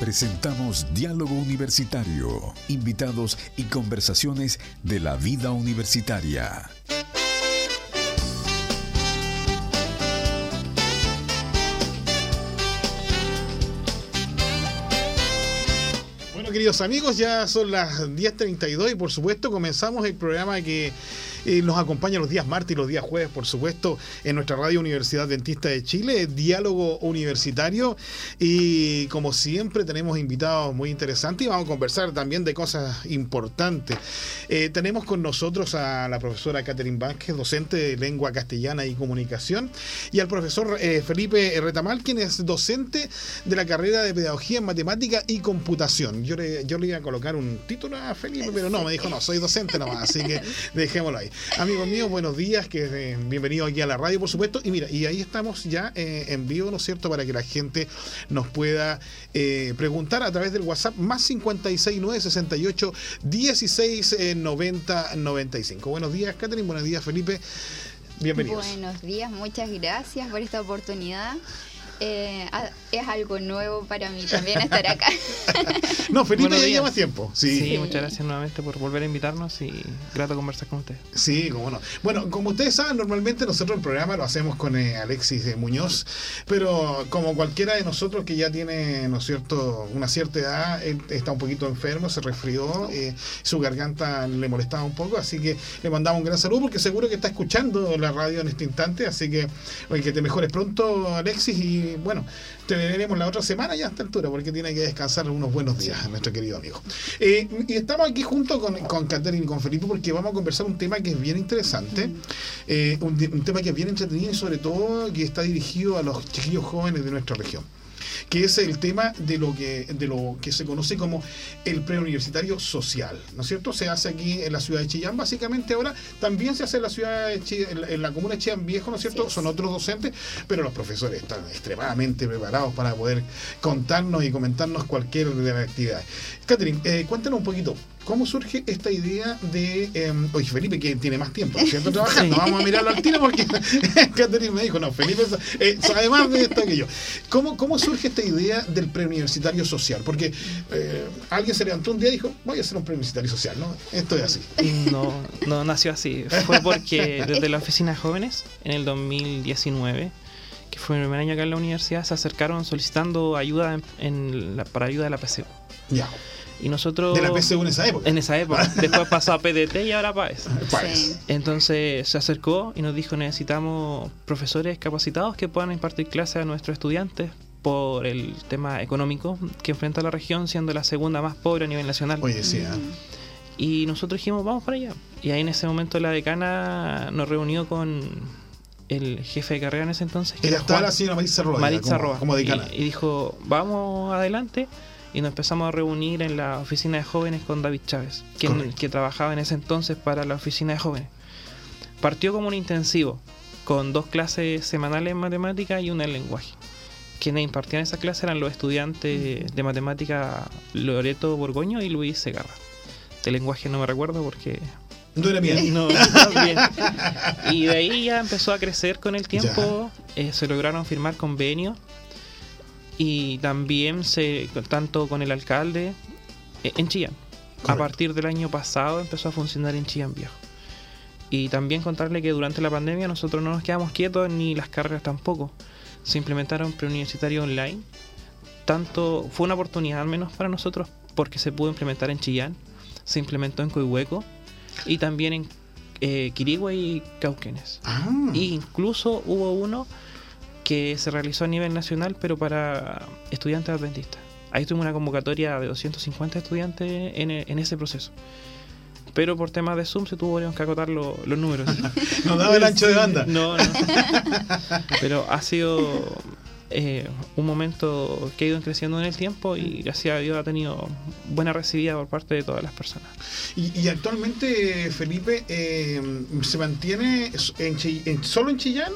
Presentamos Diálogo Universitario, invitados y conversaciones de la vida universitaria. Bueno, queridos amigos, ya son las 10.32 y por supuesto comenzamos el programa que eh, nos acompaña los días martes y los días jueves, por supuesto, en nuestra radio Universidad Dentista de Chile, Diálogo Universitario. Y como siempre, tenemos invitados muy interesantes y vamos a conversar también de cosas importantes. Eh, tenemos con nosotros a la profesora Catherine Vázquez, docente de lengua castellana y comunicación, y al profesor eh, Felipe Retamal, quien es docente de la carrera de pedagogía en matemática y computación. Yo le, yo le iba a colocar un título a Felipe, pero no, me dijo, no, soy docente nomás, así que dejémoslo ahí. Amigos míos, buenos días, que eh, bienvenido aquí a la radio, por supuesto. Y mira, y ahí estamos ya eh, en vivo, ¿no es cierto?, para que la gente nos pueda eh, preguntar a través del WhatsApp más 569 68 16 90 95. Buenos días, Catherine, buenos días, Felipe. Bienvenidos. Buenos días, muchas gracias por esta oportunidad. Eh, es algo nuevo para mí también estar acá. no, Felipe ya lleva tiempo. Sí. muchas gracias nuevamente por volver a invitarnos y grato conversar con ustedes. Sí, cómo no. Bueno, como ustedes saben, normalmente nosotros el programa lo hacemos con eh, Alexis de Muñoz, pero como cualquiera de nosotros que ya tiene, ¿no es cierto?, una cierta edad, está un poquito enfermo, se resfrió, eh, su garganta le molestaba un poco, así que le mandamos un gran saludo porque seguro que está escuchando la radio en este instante, así que, oye, que te mejores pronto, Alexis, y bueno, te veremos la otra semana ya a esta altura, porque tiene que descansar unos buenos días, nuestro querido amigo. Eh, y estamos aquí junto con, con Catherine y con Felipe, porque vamos a conversar un tema que es bien interesante, eh, un, un tema que es bien entretenido y sobre todo que está dirigido a los chiquillos jóvenes de nuestra región que es el tema de lo que, de lo que se conoce como el preuniversitario social, ¿no es cierto? Se hace aquí en la ciudad de Chillán, básicamente ahora también se hace en la ciudad de Chillán, en la comuna de Chillán Viejo, ¿no es cierto? Son otros docentes, pero los profesores están extremadamente preparados para poder contarnos y comentarnos cualquier de las actividades. Catherine, eh, cuéntanos un poquito, ¿Cómo surge esta idea de. Eh, oye, Felipe, que tiene más tiempo, ¿cierto? Trabajando. Vamos a mirarlo al tiro porque Catherine me dijo, no, Felipe eh, sabe más de esto que yo. ¿Cómo, ¿Cómo surge esta idea del preuniversitario social? Porque eh, alguien se levantó un día y dijo, voy a hacer un preuniversitario social, ¿no? Esto es así. No, no nació así. Fue porque desde la oficina de jóvenes, en el 2019, que fue mi primer año acá en la universidad, se acercaron solicitando ayuda en, la, para ayuda de la PCU. Ya. Y nosotros... De la PSU en esa época. En esa época. Después pasó a PDT y ahora PAES. Sí. Entonces se acercó y nos dijo necesitamos profesores capacitados que puedan impartir clases a nuestros estudiantes por el tema económico que enfrenta la región siendo la segunda más pobre a nivel nacional. Oye, sí, ¿eh? Y nosotros dijimos, vamos para allá. Y ahí en ese momento la decana nos reunió con el jefe de carrera en ese entonces. que era estaba Juan la señora Maritza Roa. Maritza como, Roa. como decana. Y, y dijo, vamos adelante. Y nos empezamos a reunir en la oficina de jóvenes con David Chávez, quien, que trabajaba en ese entonces para la oficina de jóvenes. Partió como un intensivo, con dos clases semanales en matemática y una en lenguaje. Quienes impartían esa clase eran los estudiantes de matemática Loreto Borgoño y Luis Segarra. De lenguaje no me recuerdo porque No era bien. no, no, bien. Y de ahí ya empezó a crecer con el tiempo. eh, se lograron firmar convenios. Y también se, tanto con el alcalde eh, en Chillán. A partir del año pasado empezó a funcionar en Chillán Viejo. Y también contarle que durante la pandemia nosotros no nos quedamos quietos ni las carreras tampoco. Se implementaron preuniversitarios online. Tanto fue una oportunidad al menos para nosotros porque se pudo implementar en Chillán, se implementó en Coihueco y también en eh, Quirigua y Cauquenes. Ah, E incluso hubo uno que se realizó a nivel nacional, pero para estudiantes adventistas. Ahí tuvimos una convocatoria de 250 estudiantes en, e- en ese proceso. Pero por temas de Zoom se tuvieron que acotar lo- los números. no daba el ancho de banda. No, no. Pero ha sido eh, un momento que ha ido creciendo en el tiempo y gracias a Dios ha tenido buena recibida por parte de todas las personas. Y, y actualmente, Felipe, eh, se mantiene en, Chi- en- solo en Chillán.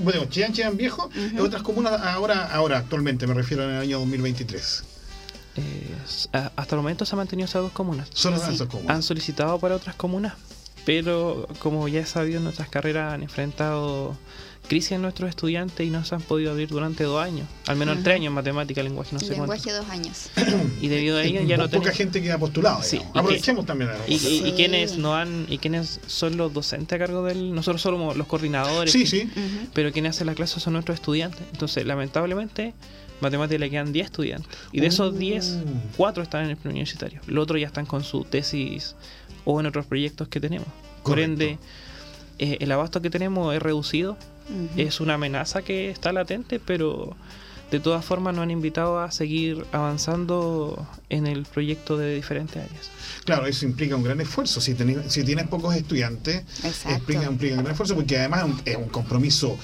Bueno, Chillán, Chillán Viejo, en Ujú. otras comunas ahora, ahora actualmente, me refiero en el año 2023. Eh, hasta el momento se han mantenido esas dos comunas. Solo Sí. esas comunas. ¿Han solicitado para otras comunas? pero como ya es sabido, nuestras carreras han enfrentado crisis en nuestros estudiantes y no se han podido abrir durante dos años, al menos tres años en matemática, lenguaje, no sé Lenguaje cuánto. dos años. Y debido a ello ya no po- poca tenemos... gente queda postulado. Sí, y que- Aprovechemos también. a- Y, y- y quienes no han y quienes son los docentes a cargo del nosotros somos los coordinadores Sí, sí. Pero quienes hacen la clase son nuestros estudiantes entonces lamentablemente matemáticas le quedan 10 estudiantes y de esos Uh. 10 4 están en el preuniversitario los otros ya están con su tesis o en otros proyectos que tenemos por Correcto. ende eh, el abasto que tenemos es reducido Es una amenaza que está latente pero de todas formas nos han invitado a seguir avanzando en el proyecto de diferentes áreas. Claro, eso implica un gran esfuerzo. Si, teni- si tienes pocos estudiantes, implica, implica un gran esfuerzo porque además es un, es un compromiso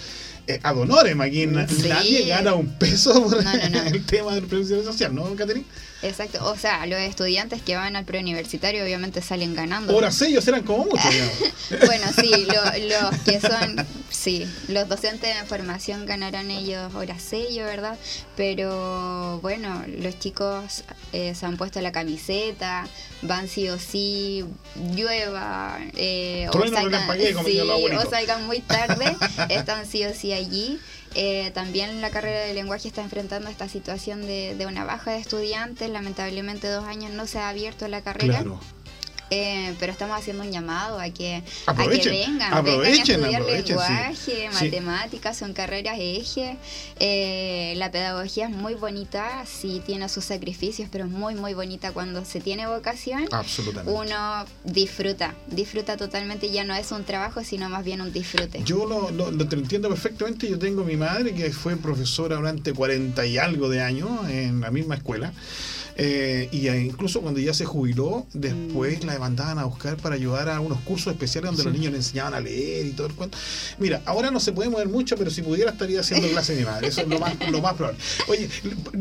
eh, ad honorem. Aquí na- Sí. nadie gana un peso por No, no, no. el tema de la prevención social, ¿no, Caterina? Exacto. O sea, los estudiantes que van al preuniversitario obviamente salen ganando. Horas ellos eran como muchos. Bueno, sí, lo- los que son, sí, los docentes de formación ganarán ellos horas sello, ¿verdad? Pero bueno, los chicos eh, se han puesto la camiseta, van sí o sí, llueva, eh, o, salgan, sí, o salgan muy tarde, están sí o sí allí. Eh, también la carrera de lenguaje está enfrentando esta situación de, una baja de estudiantes. Lamentablemente dos años no se ha abierto la carrera. Eh, pero estamos haciendo un llamado a que, a que Aprovechen, vengan, aprovechen, vengan a estudiar aprovechen, sí. lenguaje, Sí. matemáticas, son carreras eje. Eh, la pedagogía es muy bonita, sí tiene sus sacrificios, pero es muy, muy bonita cuando se tiene vocación. Absolutamente. Uno disfruta, disfruta totalmente, ya no es un trabajo, sino más bien un disfrute. Yo lo, lo- lo te entiendo perfectamente. Yo tengo mi madre que fue profesora durante 40 y algo de años en la misma escuela. Eh, y eh, incluso cuando ya se jubiló, después Mm. la mandaban a buscar para ayudar a unos cursos especiales donde Sí. los niños le enseñaban a leer y todo el cuento. Mira, ahora no se puede mover mucho, pero si pudiera estaría haciendo clase de mi madre. Eso es lo más, lo más probable. Oye,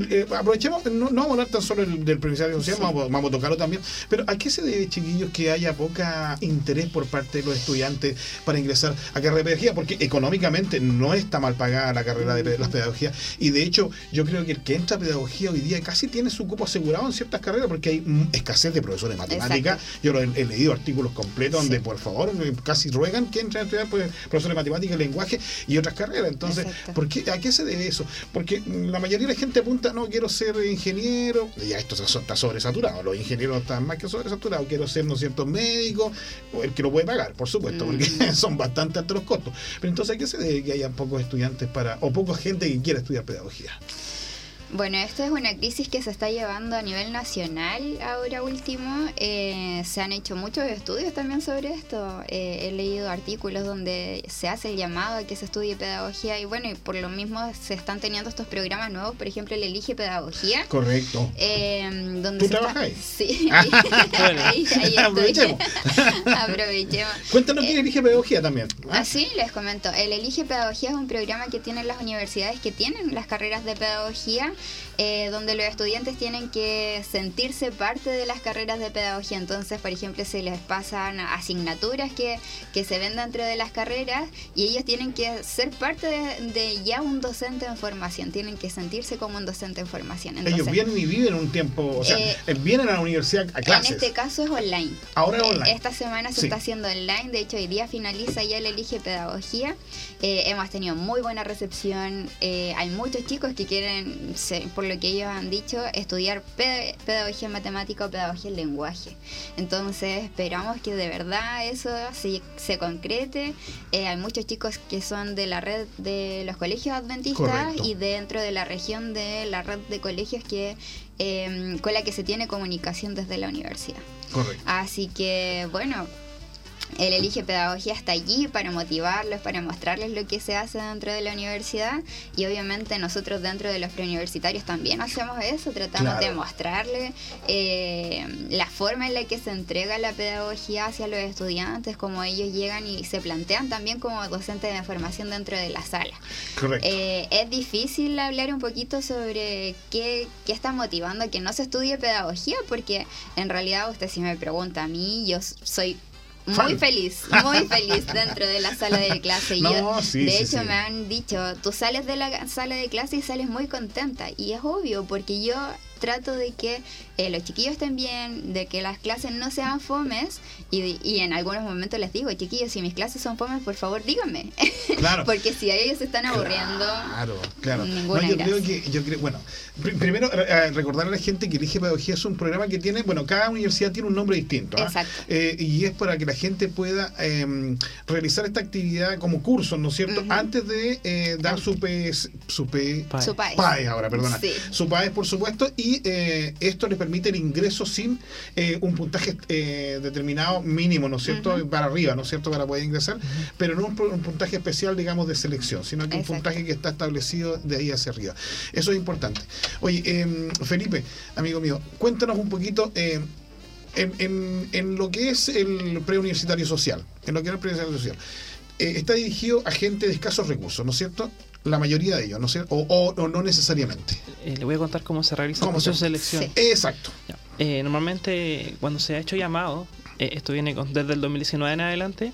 eh, aprovechemos, no, no vamos a hablar tan solo del, del previsional social, Sí. vamos, vamos a tocarlo también. Pero ¿a qué se debe, chiquillos, que haya poca interés por parte de los estudiantes para ingresar a carrera de pedagogía? Porque económicamente no está mal pagada la carrera de las pedagogías. Y de hecho, yo creo que el que entra a pedagogía hoy día casi tiene su cupo asegurado en ciertas carreras porque hay escasez de profesores de matemáticas. Yo lo he, he leído artículos completos donde por favor casi ruegan que entren a estudiar pues, profesores de matemáticas, lenguaje y otras carreras. Entonces, Exacto. ¿por qué, ¿a qué se debe eso? Porque mm, la mayoría de la gente apunta, no, quiero ser ingeniero, ya esto está sobresaturado, los ingenieros están más que sobresaturados, quiero ser, ¿no es cierto?, médico, el que lo puede pagar, por supuesto, Mm. porque son bastante altos los costos. Pero entonces, ¿a qué se debe que haya pocos estudiantes para, o poca gente que quiera estudiar pedagogía? Bueno, esto es una crisis que se está llevando a nivel nacional ahora último. Eh, se han hecho muchos estudios también sobre esto. Eh, he leído artículos donde se hace el llamado a que se estudie pedagogía y bueno, y por lo mismo se están teniendo estos programas nuevos, por ejemplo, el Elige Pedagogía. Correcto. Eh, donde ¿Tú trabajas ahí? Sí, Bueno. ahí, ahí. Aprovechemos. Aprovechemos. Cuéntanos Eh, quién elige pedagogía también. ¿ah? Así les comento, el Elige Pedagogía es un programa que tienen las universidades que tienen las carreras de pedagogía, eh, donde los estudiantes tienen que sentirse parte de las carreras de pedagogía. Entonces, por ejemplo, se les pasan asignaturas que, que se ven dentro de las carreras y ellos tienen que ser parte de, de ya un docente en formación, tienen que sentirse como un docente en formación. Ellos Entonces, vienen y viven un tiempo, o sea, Eh, vienen a la universidad a clases. En este caso es online. Ahora es Eh, online. Esta semana se Sí. está haciendo online, de hecho hoy día finaliza ya el Elige Pedagogía. Eh, hemos tenido muy buena recepción, eh, hay muchos chicos que quieren, se- por lo que ellos han dicho, estudiar ped- pedagogía en matemática o pedagogía en lenguaje. Entonces esperamos que de verdad eso se, se concrete. Eh, hay muchos chicos que son de la red de los colegios adventistas Correcto. y dentro de la región de la red de colegios que eh, con la que se tiene comunicación desde la universidad. Correcto. Así que, bueno, el Elige Pedagogía está allí para motivarlos, para mostrarles lo que se hace dentro de la universidad y obviamente nosotros dentro de los preuniversitarios también hacemos eso, tratamos Claro. de mostrarles eh, la forma en la que se entrega la pedagogía hacia los estudiantes, como ellos llegan y se plantean también como docentes de formación dentro de la sala. Correcto. Eh, es difícil hablar un poquito sobre qué, qué está motivando a que no se estudie pedagogía, porque en realidad usted si me pregunta a mí, yo soy muy feliz, muy feliz dentro de la sala de clase. Y No, yo, sí, de sí, hecho, sí. me han dicho, tú sales de la sala de clase y sales muy contenta. Y es obvio, porque yo trato de que eh, los chiquillos estén bien, de que las clases no sean fomes y, y en algunos momentos les digo, chiquillos, si mis clases son fomes, por favor díganme. Claro. Porque si a ellos se están aburriendo, Claro, claro. ninguna No, yo gracia. creo que, yo creo, bueno, pr- primero eh, recordar a la gente que Elige Pedagogía es un programa que tiene, bueno, cada universidad tiene un nombre distinto. ¿ah? Exacto. Eh, y es para que la gente pueda eh, realizar esta actividad como curso, ¿no es cierto? Antes de eh, dar su PS, su P, Pae. Su. PAES ahora, perdona. Sí. Su PAES, por supuesto, y eh, esto les permite el ingreso sin eh, un puntaje eh, determinado mínimo, ¿no es cierto? Para arriba, ¿no es cierto? Para poder ingresar, pero no un, un puntaje especial, digamos, de selección, sino que un puntaje que está establecido de ahí hacia arriba. Eso es importante. Oye, eh, Felipe, amigo mío, cuéntanos un poquito. eh, en, en- en lo que es el preuniversitario social, en lo que es el preuniversitario social, eh, está dirigido a gente de escasos recursos, ¿no es cierto? La mayoría de ellos, ¿no es cierto? O, o- o no necesariamente. Eh, le voy a contar cómo se realiza el ¿Cómo proceso se- de selección. Sí. Exacto. Eh, normalmente cuando se ha hecho llamado, eh, esto viene con- desde el 2019 en adelante,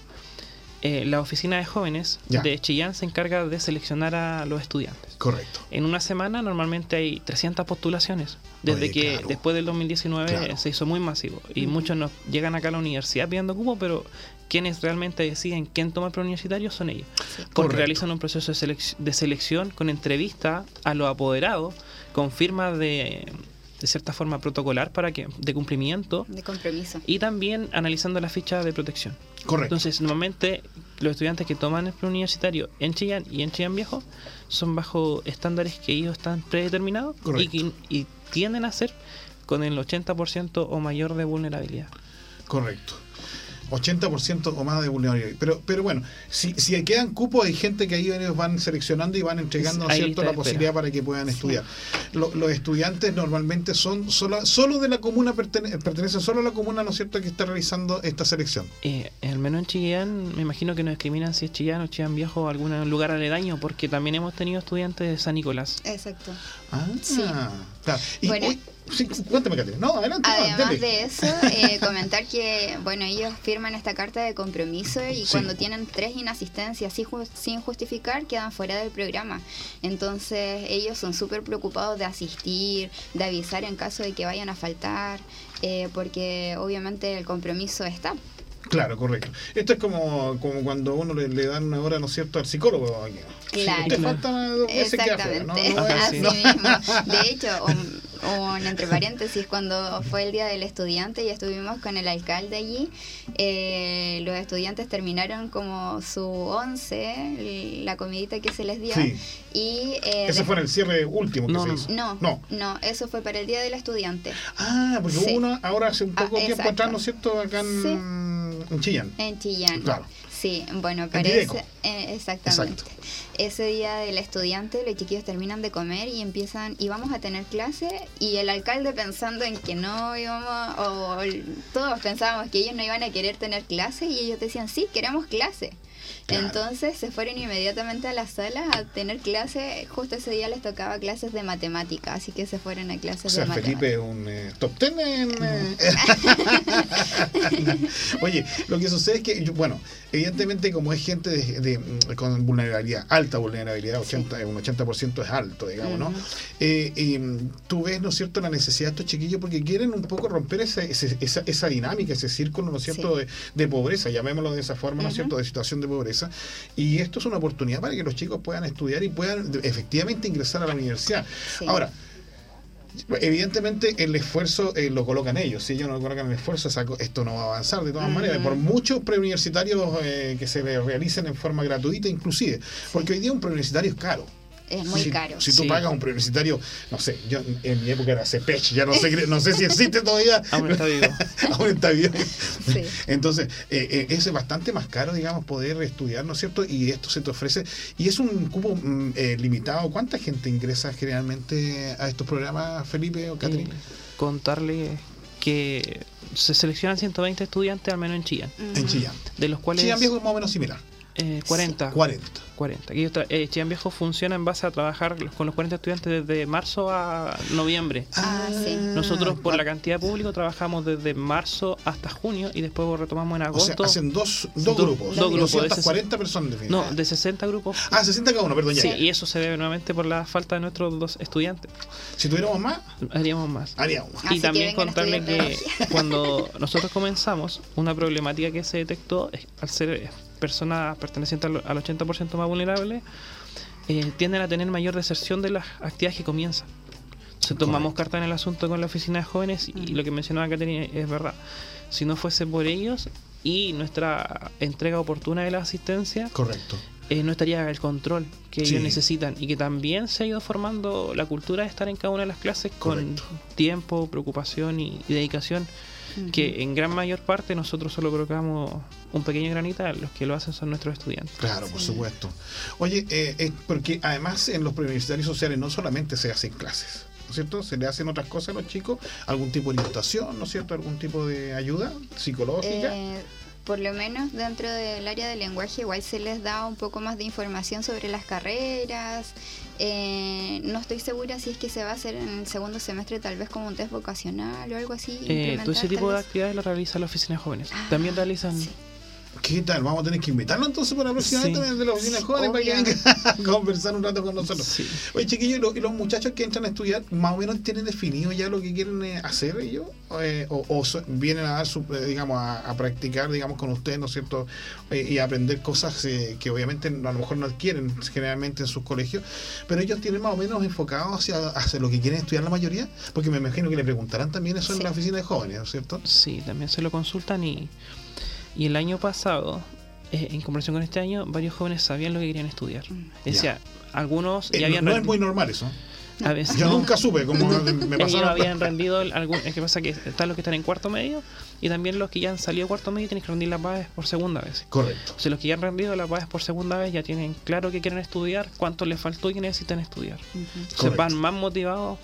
la oficina de jóvenes Ya. de Chillán se encarga de seleccionar a los estudiantes. Correcto. En una semana normalmente hay 300 postulaciones, desde Oye, que claro. después del 2019 Claro. se hizo muy masivo. Y muchos nos llegan acá a la universidad pidiendo cupo, pero quienes realmente deciden quién toma el preuniversitario son ellos. Porque Correcto. realizan un proceso de, selec- de selección con entrevista a los apoderados, con firma de, de cierta forma protocolar para que de cumplimiento de compromiso. y también analizando la ficha de protección. Correcto. Entonces, normalmente los estudiantes que toman el preuniversitario en Chillán y en Chillán Viejo son bajo estándares que ellos están predeterminados y, y tienden a ser con el 80% o mayor de vulnerabilidad. Correcto. 80% o más de vulnerabilidad. Pero, pero bueno, si, si quedan cupos, hay gente que ahí ellos van seleccionando y van entregando ¿no cierto? la posibilidad espera. para que puedan estudiar. Lo- los estudiantes normalmente son solo, solo de la comuna, pertene- pertenecen solo a la comuna, ¿no es cierto?, que está realizando esta selección. Eh, al menos en Chillán, me imagino que nos discriminan si es Chillán o Chillán Viejo o algún lugar aledaño, porque también hemos tenido estudiantes de San Nicolás. Exacto. Ah, Sí. claro. Y, Bueno. uy, sí, cuéntame. No, adelante. Además de eso, eh, comentar que, bueno, ellos firman esta carta de compromiso y Sí. cuando tienen tres inasistencias sin justificar, quedan fuera del programa. Entonces, ellos son súper preocupados de asistir, de avisar en caso de que vayan a faltar, eh, porque obviamente el compromiso está. Claro, correcto. Esto es como, como cuando uno le, le dan una hora, ¿no es cierto?, al psicólogo. Claro. Si te falta dos veces queda fuera, ¿no? Exactamente, No así no. mismo. De hecho, un, entre paréntesis, cuando fue el día del estudiante y estuvimos con el alcalde allí, eh, los estudiantes terminaron como su once, la comidita que se les dio. Sí. Y eh, Ese des- fue en el cierre último que No, se no, hizo. no, No. no, eso fue para el día del estudiante. Ah, porque Sí. hubo una ahora hace un Ah, poco tiempo atrás, ¿no es cierto?, acá en, en Chillán. En Chillán. Claro. Sí, bueno, Videco. parece. eh, exactamente. Exacto. Ese día del estudiante, los chiquillos terminan de comer y empiezan, y vamos a tener clase, y el alcalde pensando en que no íbamos, o todos pensábamos que ellos no iban a querer tener clase, y ellos decían, sí, queremos clase. Claro. Entonces se fueron inmediatamente a la sala a tener clase. Justo ese día les tocaba clases de matemática, así que se fueron a clases O sea, de matemática. Felipe es un eh, top ten en... eh, Oye, lo que sucede es que, yo- bueno, evidentemente como es gente de, de- mm, con vulnerabilidad, alta vulnerabilidad, 80, un 80% es alto, digamos, ¿no? Eh, mm, tú ves, ¿no es cierto?, la necesidad de estos chiquillos porque quieren un poco romper ese- ese- esa, esa dinámica, ese círculo, ¿no es cierto?, Sí. de, de pobreza, llamémoslo de esa forma, ¿no es cierto?, de situación de pobreza. Y esto es una oportunidad para que los chicos puedan estudiar y puedan efectivamente ingresar a la universidad. Sí. Ahora, Evidentemente el esfuerzo eh, lo colocan ellos, si ellos no colocan el esfuerzo esa co- esto no va a avanzar de todas maneras, por muchos preuniversitarios eh, que se re- realicen en forma gratuita inclusive, porque hoy día un preuniversitario es caro. Es muy si, caro. Si tú Sí. pagas un preuniversitario, no sé, yo en mi época era CEPECH, ya no sé, no sé si existe todavía. Aún está vivo. Aún está vivo. Sí. Entonces, eh, eh, es bastante más caro, digamos, poder estudiar, ¿no es cierto? Y esto se te ofrece. Y es un cupo mm, eh, limitado. ¿Cuánta gente ingresa generalmente a estos programas, Felipe o Eh, Catherine? contarle que se seleccionan 120 estudiantes al menos en Chillán, en Chillán. de los cuales Chillán Viejo es más o menos similar. Eh, 40. 40. 40. Y otra- eh, Chillán Viejo funciona en base a trabajar con los 40 estudiantes desde marzo a noviembre. Ah, sí. Nosotros por la cantidad de público trabajamos desde marzo hasta junio y después retomamos en O sea, agosto. hacen dos, dos Do- grupos. dos grupos, 240 personas no, de 60 grupos. Ah, 60 cada uno, perdón. Ya. Sí, y eso se debe nuevamente por la falta de nuestros dos estudiantes. Si tuviéramos más, Haríamos más. haríamos más. Y que también vengan a contarle estudiar que pedagogía. cuando nosotros comenzamos, una problemática que se detectó es al ser personas pertenecientes al, al 80% más vulnerables, eh, tienden a tener mayor deserción de las actividades que comienzan. Entonces tomamos carta en el asunto con la oficina de jóvenes y lo que mencionaba Caterina es verdad. Si no fuese por ellos y nuestra entrega oportuna de la asistencia, Correcto. eh, no estaría el control que Sí. ellos necesitan y que también se ha ido formando la cultura de estar en cada una de las clases con Correcto. tiempo, preocupación y, y dedicación que en gran mayor parte nosotros solo colocamos un pequeño granita, los que lo hacen son nuestros estudiantes. Claro, por Sí. supuesto. Oye, eh, eh, porque además en los preuniversitarios sociales no solamente se hacen clases, ¿no es cierto? Se le hacen otras cosas a los chicos, algún tipo de orientación, ¿no es cierto? Algún tipo de ayuda psicológica. Eh, por lo menos dentro del área de lenguaje igual se les da un poco más de información sobre las carreras. Eh, no estoy segura si es que se va a hacer en el segundo semestre tal vez como un test vocacional o algo así. Eh, todo ese tipo de actividades lo realiza la oficina de jóvenes. Ah, También realizan... sí. ¿Qué tal? Vamos a tener que invitarlo entonces para la próxima Sí. vez de la oficina de jóvenes para que venga a conversar un rato con nosotros. Sí. Oye, chiquillos, ¿y los, y los muchachos que entran a estudiar, más o menos tienen definido ya lo que quieren eh, hacer ellos? Eh, o, o so- vienen a dar su, eh, digamos, a, a practicar, digamos, con ustedes, ¿no es cierto? Eh, y a aprender cosas eh, que obviamente a lo mejor no adquieren generalmente en sus colegios, pero ellos tienen más o menos enfocados hacia, hacia lo que quieren estudiar la mayoría, porque me imagino que le preguntarán también eso en Sí. la oficina de jóvenes, ¿no es cierto? Sí, también se lo consultan y, y el año pasado, eh, en comparación con este año, varios jóvenes sabían lo que querían estudiar. Mm. Decía, algunos Eh, ya no, habían no es rendi- muy normal eso. a veces- Yo nunca supe cómo me ellos pasaron. habían rendido algún, es que pasa que están los que están en cuarto medio y también los que ya han salido cuarto medio tienen que rendir las bases por segunda vez. Correcto. O sea, los que ya han rendido las bases por segunda vez ya tienen claro que quieren estudiar, cuánto les faltó y que necesitan estudiar. Se Correcto. van más motivados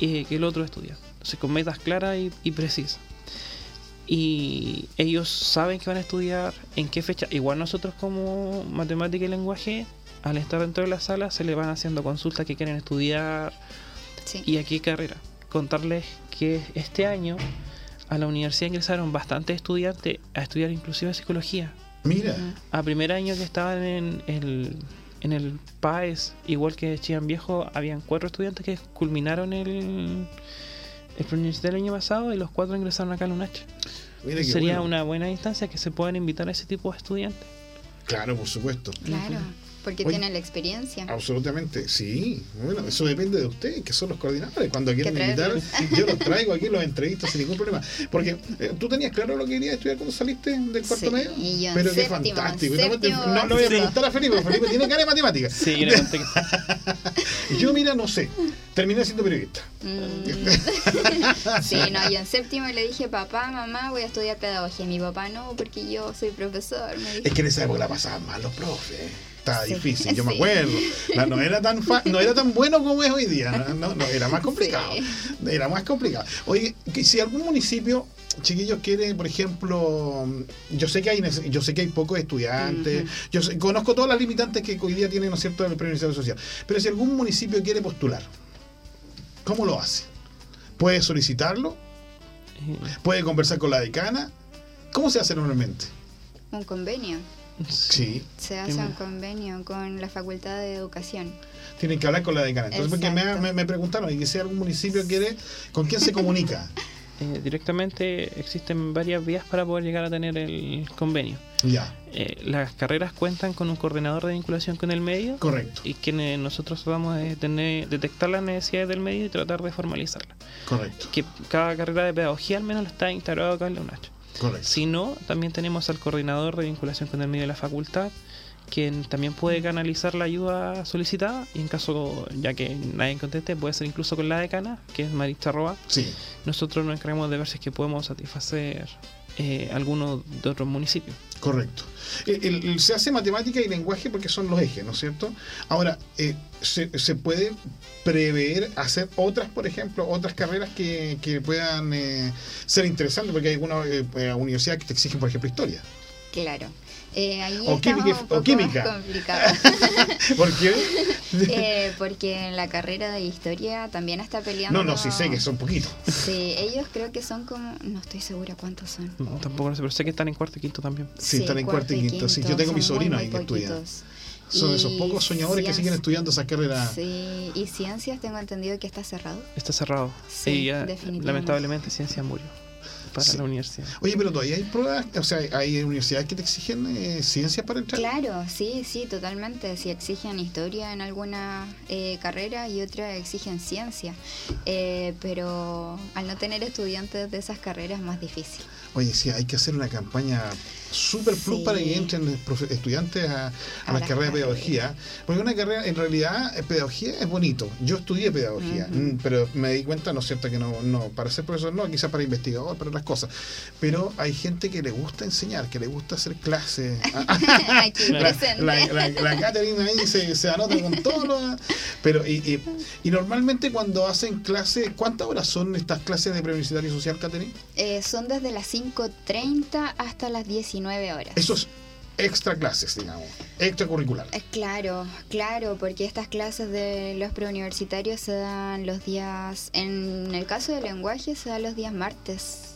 eh, que el otro estudia. Entonces, con metas claras y, y precisas. Y ellos saben que van a estudiar, en qué fecha. Igual nosotros como matemática y lenguaje, al estar dentro de la sala, se les van haciendo consultas que quieren estudiar Sí. y a qué carrera. Contarles que este año a la universidad ingresaron bastantes estudiantes a estudiar inclusive psicología. Mira. A primer año que estaban en el, en el PAES, igual que Chillán Viejo, habían cuatro estudiantes que culminaron el, el preuniversitario el año pasado y los cuatro ingresaron acá a la UNACH. Mira Sería bueno. una buena instancia que se puedan invitar a ese tipo de estudiantes. Claro, por supuesto. Claro, porque Oye, tienen la experiencia. Absolutamente, sí. Bueno, eso depende de ustedes, que son los coordinadores. Cuando quieren Que invitar, yo los traigo aquí, los entrevisto sin ningún problema. Porque eh, tú tenías claro lo que querías estudiar cuando saliste del cuarto Sí, medio. y yo en Pero qué séptimo, fantástico. en No, séptimo no, no voy a preguntar a Felipe, porque Felipe tiene cara de matemáticas. Sí, yo le conté que Yo, mira, no sé. Terminé siendo periodista. Mm. sí, no, yo en séptimo le dije, papá, mamá, voy a estudiar pedagogía. Mi papá no, porque yo soy profesor. Me dijo. Es que en esa época la pasaban mal los profes. Estaba Sí, difícil, yo me acuerdo. La- no, era tan fa- no era tan bueno como es hoy día. No, no, no, era más complicado. Sí. Era más complicado. Oye, que si algún municipio, chiquillos, quiere, por ejemplo, yo sé que hay yo sé que hay pocos estudiantes, yo sé- conozco todas las limitantes que hoy día tiene, ¿no es cierto?, el Premio Social. Pero si algún municipio quiere postular, ¿cómo lo hace? ¿Puede solicitarlo? ¿Puede conversar con la decana? ¿Cómo se hace normalmente? Un convenio. Sí. Se hace un convenio con la Facultad de Educación. Tienen que hablar con la decana. Entonces, porque me, Exacto. me- me preguntaron, y que si algún municipio quiere, ¿con quién se comunica? eh, directamente existen varias vías para poder llegar a tener el convenio. ya, Eh, las carreras cuentan con un coordinador de vinculación con el medio correcto, y que nosotros tratamos de tener, detectar las necesidades del medio y tratar de formalizarlas. correcto, Que cada carrera de pedagogía al menos está integrado acá en la UNACH. Correcto. Si no, también tenemos al coordinador de vinculación con el medio de la facultad, quien también puede canalizar la ayuda solicitada y en caso, ya que nadie conteste, puede ser incluso con la decana, que es Maritza Roa. Sí, Nosotros nos encargamos de ver si es que podemos satisfacer eh, algunos de otros municipios. Correcto. El- el- el- se hace matemática y lenguaje porque son los ejes, ¿no es cierto? Ahora, eh, se, se puede prever hacer otras, por ejemplo, otras carreras que, que puedan eh, ser interesantes, porque hay algunas eh, eh, universidades que te exigen, por ejemplo, historia. Claro. Eh, ahí O química- un o poco química. más complicados. ¿Por qué? Eh, porque en la carrera de historia también está peleando. no, no, sí sé que son poquitos. Sí, ellos creo que son como. No estoy segura cuántos son. No, tampoco lo sé, pero sé que están en cuarto y quinto también. Sí, están en cuarto y quinto. Sí, yo tengo mi sobrino ahí que estudia. Son esos pocos soñadores que siguen estudiando esa carrera. Sí, y ciencias tengo entendido que está cerrado. Está cerrado. Sí, y ya, definitivamente. lamentablemente, ciencia murió para Sí. la universidad. Oye, pero todavía hay pruebas, o sea, hay universidades que te exigen eh, ciencias para entrar. Claro, sí, sí, totalmente. Si exigen historia en alguna eh, carrera y otra exigen ciencia. Eh, pero al no tener estudiantes de esas carreras es más difícil. Oye, sí, hay que hacer una campaña super plus Sí. para que entren estudiantes a, a A las carreras de pedagogía. Porque una carrera, en realidad, eh, pedagogía es bonito. Yo estudié pedagogía, mm, pero me di cuenta, ¿no es cierto?, que no, no, para ser profesor no, quizás para investigador, para otras cosas. Pero hay gente que le gusta enseñar, que le gusta hacer clases. La, presente. la, la, la Catherine ahí se, se anota con todo lo- Pero, y, y, y normalmente cuando hacen clases, ¿cuántas horas son estas clases de preuniversitario social, Catherine? Eh, son desde las 5.30 hasta las 19 horas. Eso es extra clases, digamos, extracurricular. Eh, Claro, claro, porque estas clases de los preuniversitarios se dan los días, en el caso de lenguaje se dan los días martes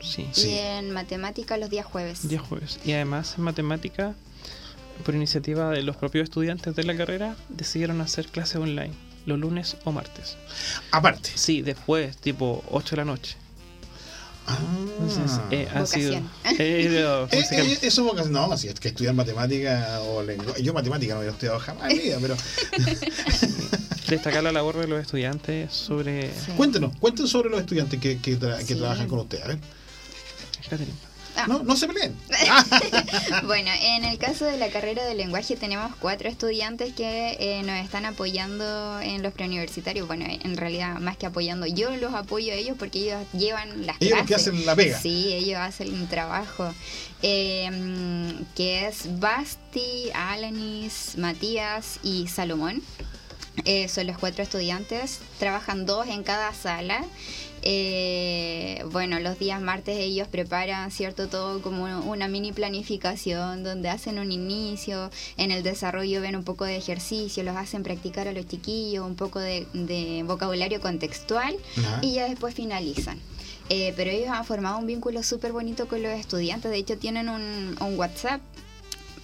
Sí. Sí. y en matemática los días jueves. Día jueves. Y además, en matemática, por iniciativa de los propios estudiantes de la carrera, decidieron hacer clases online los lunes o martes. Aparte. Sí, después, tipo 8 de la noche. Ah. Entonces, eh, ha sido. Eh, no, ¿cómo Eh, eh, eso vocación- no, si es que estudiar matemática o lengua. Yo matemática no había estudiado jamás en mi vida, pero Destacar la labor de los estudiantes sobre. Sí. cuéntenos, cuéntenos sobre los estudiantes que, que, tra- que Sí. trabajan con usted. A ver. Catherine. Ah. No, no se peleen. Bueno, en el caso de la carrera de lenguaje tenemos cuatro estudiantes que eh, nos están apoyando en los preuniversitarios. Bueno, en realidad más que apoyando, yo los apoyo a ellos porque ellos llevan las Ellos los clases. que hacen la pega. Sí, ellos hacen un trabajo eh, mm, que es Basti, Alanis, Matías y Salomón. Eh, son los cuatro estudiantes, trabajan dos en cada sala. Eh, bueno, los días martes ellos preparan, ¿cierto? Todo como una mini planificación donde hacen un inicio, en el desarrollo ven un poco de ejercicio, los hacen practicar a los chiquillos, un poco de, de vocabulario contextual y ya después finalizan. Eh, pero ellos han formado un vínculo súper bonito con los estudiantes, de hecho tienen un, un WhatsApp.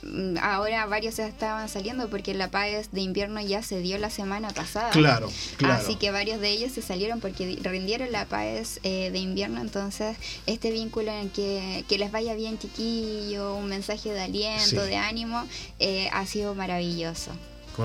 Mm, Ahora varios estaban saliendo porque la PAES de invierno ya se dio la semana pasada. Claro, claro. Así que varios de ellos se salieron porque di- rindieron la PAES eh, de invierno, entonces este vínculo en que, que les vaya bien chiquillo, un mensaje de aliento, Sí. de ánimo, eh, ha sido maravilloso.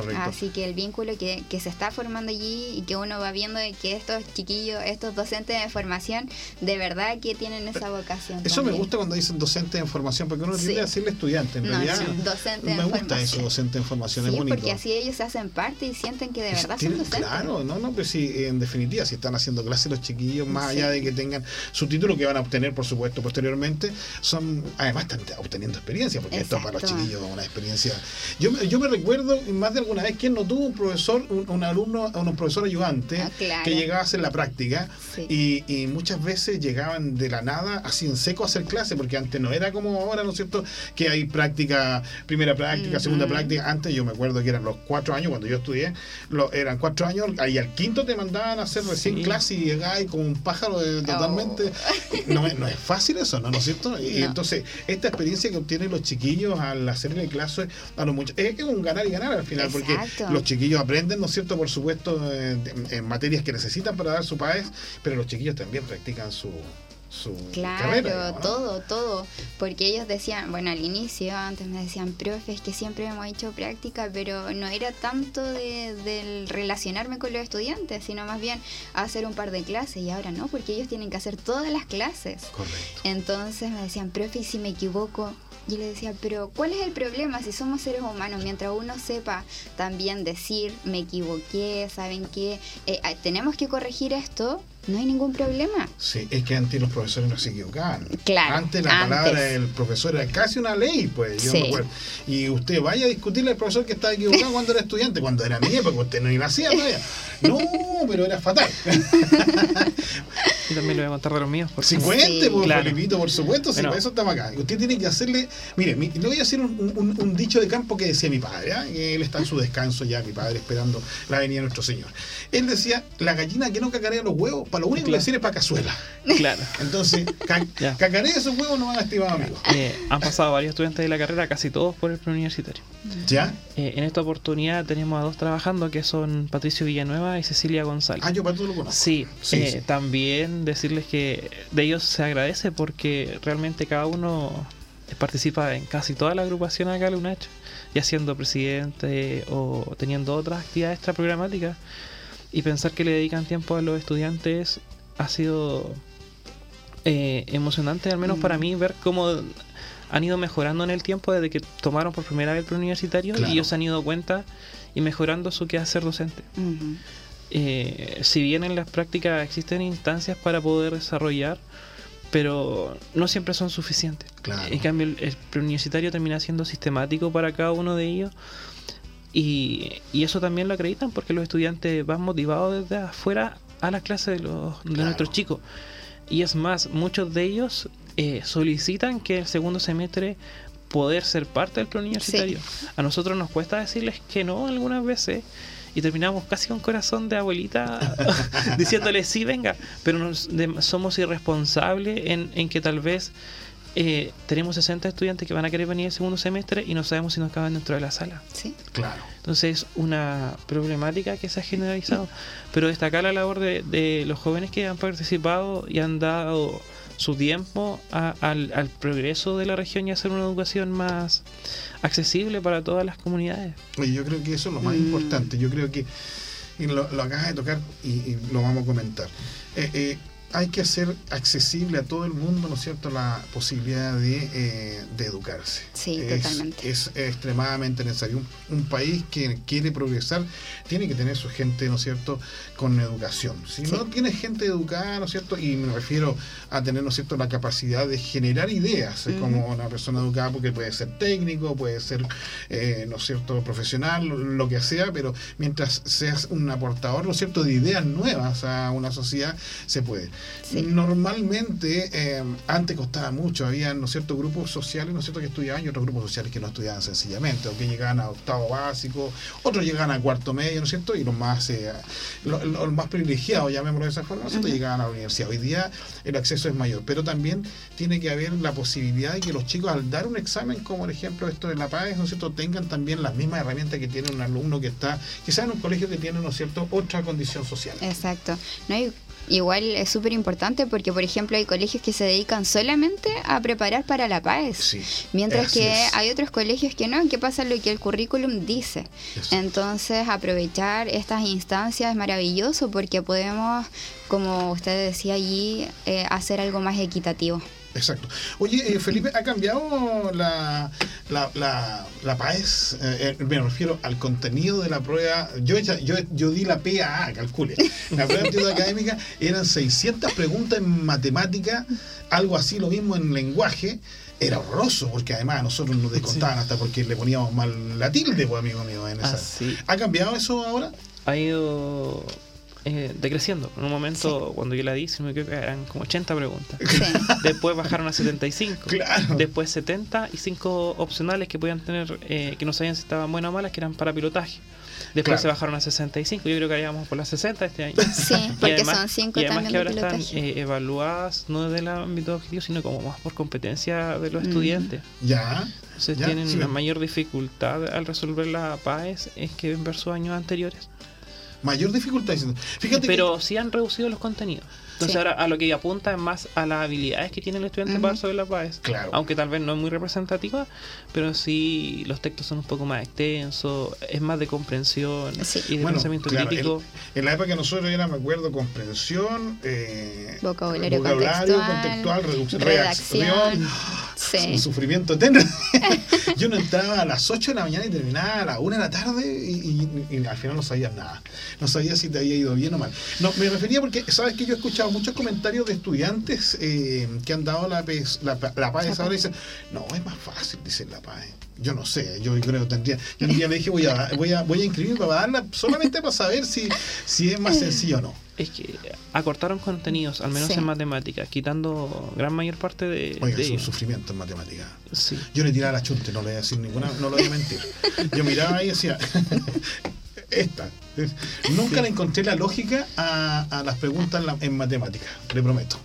Correcto. Así que el vínculo que, que se está formando allí y que uno va viendo de que estos chiquillos, estos docentes de formación, de verdad que tienen esa vocación. Eso me gusta cuando dicen docente en formación, porque uno Sí. tiende a decirle estudiante. En No, realidad, sí, docente me en gusta formación. eso, docente en formación, es Sí, bonito. porque así ellos se hacen parte y sienten que de Es- verdad son docentes. Claro, no, no, pero sí, en definitiva, si están haciendo clases los chiquillos, más allá de que tengan su título que van a obtener, por supuesto, posteriormente, son, además están obteniendo experiencia, porque esto para los chiquillos es una experiencia. Yo, me- yo me recuerdo más de alguna vez, ¿quién no tuvo un profesor, un, un alumno, un profesor ayudante Ah, claro. que llegaba a hacer la práctica Sí. y, y muchas veces llegaban de la nada, así en seco a hacer clase, porque antes no era como ahora, ¿no es cierto? Que hay práctica, primera práctica, segunda práctica. Antes yo me acuerdo que eran los cuatro años, cuando yo estudié, lo, eran cuatro años, ahí al quinto te mandaban a hacer recién Sí. clase y llegabas como un pájaro de- totalmente. No, es- no es fácil eso, ¿no? ¿No es cierto? Y No. entonces, esta experiencia que obtienen los chiquillos al hacerle clase a los muchachos, es que es un ganar y ganar al final, porque los chiquillos aprenden, ¿no es cierto? Por supuesto, en, en materias que necesitan para dar su país, pero los chiquillos también practican su, su Claro, carrera. digamos, ¿no? todo, todo. Porque ellos decían, bueno, al inicio, antes me decían, profe, es que siempre hemos hecho práctica, pero no era tanto de, del relacionarme con los estudiantes, sino más bien hacer un par de clases. Y ahora no, porque ellos tienen que hacer todas las clases. Correcto. Entonces me decían, profe, ¿y si me equivoco? Yo le decía, pero ¿cuál es el problema si somos seres humanos? Mientras uno sepa también decir, me equivoqué, ¿saben qué? Eh, ah, tenemos que corregir esto, no hay ningún problema. Sí, es que antes los profesores no se equivocaban. Claro, Antes la antes. palabra del profesor era casi una ley, pues, yo Sí. me acuerdo. Y usted vaya a discutirle al profesor que estaba equivocado cuando era estudiante, cuando era mi época, usted no ni nacía todavía. No, pero era fatal. Y también le voy a contar de los míos. Porque... Si cuente, Sí. pues, Claro. Felipito, por supuesto, si Bueno. para eso estamos acá. Usted tiene que hacerle. Mire, mi- le voy a hacer un, un- un dicho de campo que decía mi padre. ¿ah? Él está en su descanso ya, mi padre, esperando la venida de nuestro Señor. Él decía: la gallina que no cacarea los huevos, para lo único que sirve es para cazuela. Claro. Entonces, ca- Ya. cacarea esos huevos no van, estimado amigo. Eh, han pasado varios estudiantes de la carrera, casi todos por el preuniversitario. ¿Ya? Eh, en esta oportunidad tenemos a dos trabajando que son Patricio Villanueva y Cecilia González. Ah, yo para todo lo conozco. Sí, Sí, eh, sí. también decirles que de ellos se agradece porque realmente cada uno participa en casi toda la agrupación acá de UNACH, ya siendo presidente o teniendo otras actividades extraprogramáticas. Y pensar que le dedican tiempo a los estudiantes ha sido eh, emocionante, al menos Mm. para mí, ver cómo han ido mejorando en el tiempo desde que tomaron por primera vez el preuniversitario Claro. y ellos se han ido cuenta y mejorando su quehacer docente. Eh, si bien en las prácticas existen instancias para poder desarrollar, pero no siempre son suficientes. Claro. En cambio, el, el preuniversitario termina siendo sistemático para cada uno de ellos. Y, y eso también lo acreditan porque los estudiantes van motivados desde afuera a las clases de, los, de Claro. nuestros chicos. Y es más, muchos de ellos eh, solicitan que el segundo semestre poder ser parte del preuniversitario. A nosotros nos cuesta decirles que no algunas veces y terminamos casi con corazón de abuelita diciéndole sí, venga, pero nos- de- somos irresponsables en, en que tal vez eh, tenemos 60 estudiantes que van a querer venir el segundo semestre y no sabemos si nos caben dentro de la sala. Sí. Claro. Entonces es una problemática que se ha generalizado. Pero destacar la labor de, de los jóvenes que han participado y han dado su tiempo a- al, al progreso de la región y hacer una educación más accesible para todas las comunidades. Yo creo que eso es lo más Mm. importante. Yo creo que y lo, lo acabas de tocar y, y lo vamos a comentar. Eh, eh, hay que hacer accesible a todo el mundo, ¿no es cierto?, la posibilidad de, eh, de educarse. Sí, es, totalmente. Es extremadamente necesario. Un, un país que quiere progresar tiene que tener su gente, ¿no es cierto?, con educación. Si Sí. no tiene gente educada, ¿no es cierto?, y me refiero a tener, ¿no es cierto?, la capacidad de generar ideas, como una persona educada, porque puede ser técnico, puede ser, eh, ¿no es cierto?, profesional, lo que sea, pero mientras seas un aportador, ¿no es cierto?, de ideas nuevas a una sociedad, se puede. Sí. Normalmente, eh, antes costaba mucho, había, ¿no es cierto?, grupos sociales, ¿no es cierto?, que estudiaban y otros grupos sociales que no estudiaban sencillamente, o que llegaban a octavo básico, otros llegaban a cuarto medio, ¿no es cierto?, y los más, eh, los más privilegiados, llamémoslo de esa forma, llegaban a la universidad. Hoy día el acceso es mayor, pero también tiene que haber la posibilidad de que los chicos al dar un examen, como por ejemplo esto de la PAES, ¿no es cierto?, tengan también las mismas herramientas que tiene un alumno que está, quizás en un colegio que tiene, ¿no es cierto?, otra condición social. Exacto. No, y- igual es súper importante porque, por ejemplo, hay colegios que se dedican solamente a preparar para la PAES. Sí. Mientras que es. hay otros colegios que no, que pasa lo que el currículum dice. Eso. Entonces, aprovechar estas instancias es maravilloso porque podemos, como usted decía allí, eh, hacer algo más equitativo. Exacto. Oye, eh, Felipe, ¿ha cambiado la, la, la, la PAES? Eh, eh, me refiero al contenido de la prueba. Yo, hecha- yo, yo di la PAA, calcule. La prueba de aptitud académica eran 600 preguntas en matemática, algo así, lo mismo en lenguaje. Era horroroso, porque además a nosotros nos descontaban hasta porque le poníamos mal la tilde, pues, amigo mío. En esa. Ah, sí. ¿Ha cambiado eso ahora? ha ido eh, decreciendo. En un momento, cuando yo la di, si no me equivoco, eran como 80 preguntas. Sí. Después bajaron a 75. Claro. Después 70 y 5 opcionales que podían tener, eh, que no sabían si estaban buenas o malas, que eran para pilotaje. Después Claro. se bajaron a 65. Yo creo que haríamos por las 60 este año. Sí, porque además- son cinco y además que ahora están eh, evaluadas no del ámbito objetivo, sino como más por competencia de los Mm. estudiantes. Ya. Entonces Ya, tienen sí, una mayor dificultad al resolver la PAES es que en versus años anteriores. Mayor dificultad. diciendo. Fíjate que- Pero sí han reducido los contenidos. Entonces Sí. ahora a lo que apunta es más a las habilidades que tiene el estudiante Ujú. para resolver la PAES. Claro. Aunque tal vez no es muy representativa, pero sí los textos son un poco más extensos, es más de comprensión Sí. y de Bueno, pensamiento claro, crítico. En la época que nosotros era, me acuerdo, comprensión, eh, Vocabulario vocabulario contextual, contextual, reducción, redacción. redacción. Sí. Un sufrimiento eterno. Yo no entraba a las 8 de la mañana y terminaba a las 1 de la tarde y, y- y al final no sabías nada. No sabías si te había ido bien o mal. No, me refería porque, sabes que yo he escuchado muchos comentarios de estudiantes eh, que han dado la, PES la, la PAES ahora y dicen, no, es más fácil, dicen la PAES. Yo no sé, yo creo que tendría. Yo un día le dije, voy a, voy a, voy a inscribirme para darla solamente para saber si, si es más sencillo o no. Es que acortaron contenidos, al menos Sí. en matemáticas, quitando gran mayor parte de, Oiga, de es un ellos. sufrimiento en matemáticas. Sí. Yo le tiraba la chunte, no le voy a decir ninguna, no lo voy a mentir. Yo miraba ahí y decía, esta. Nunca le encontré la lógica a, a las preguntas en, la- en matemáticas, le prometo.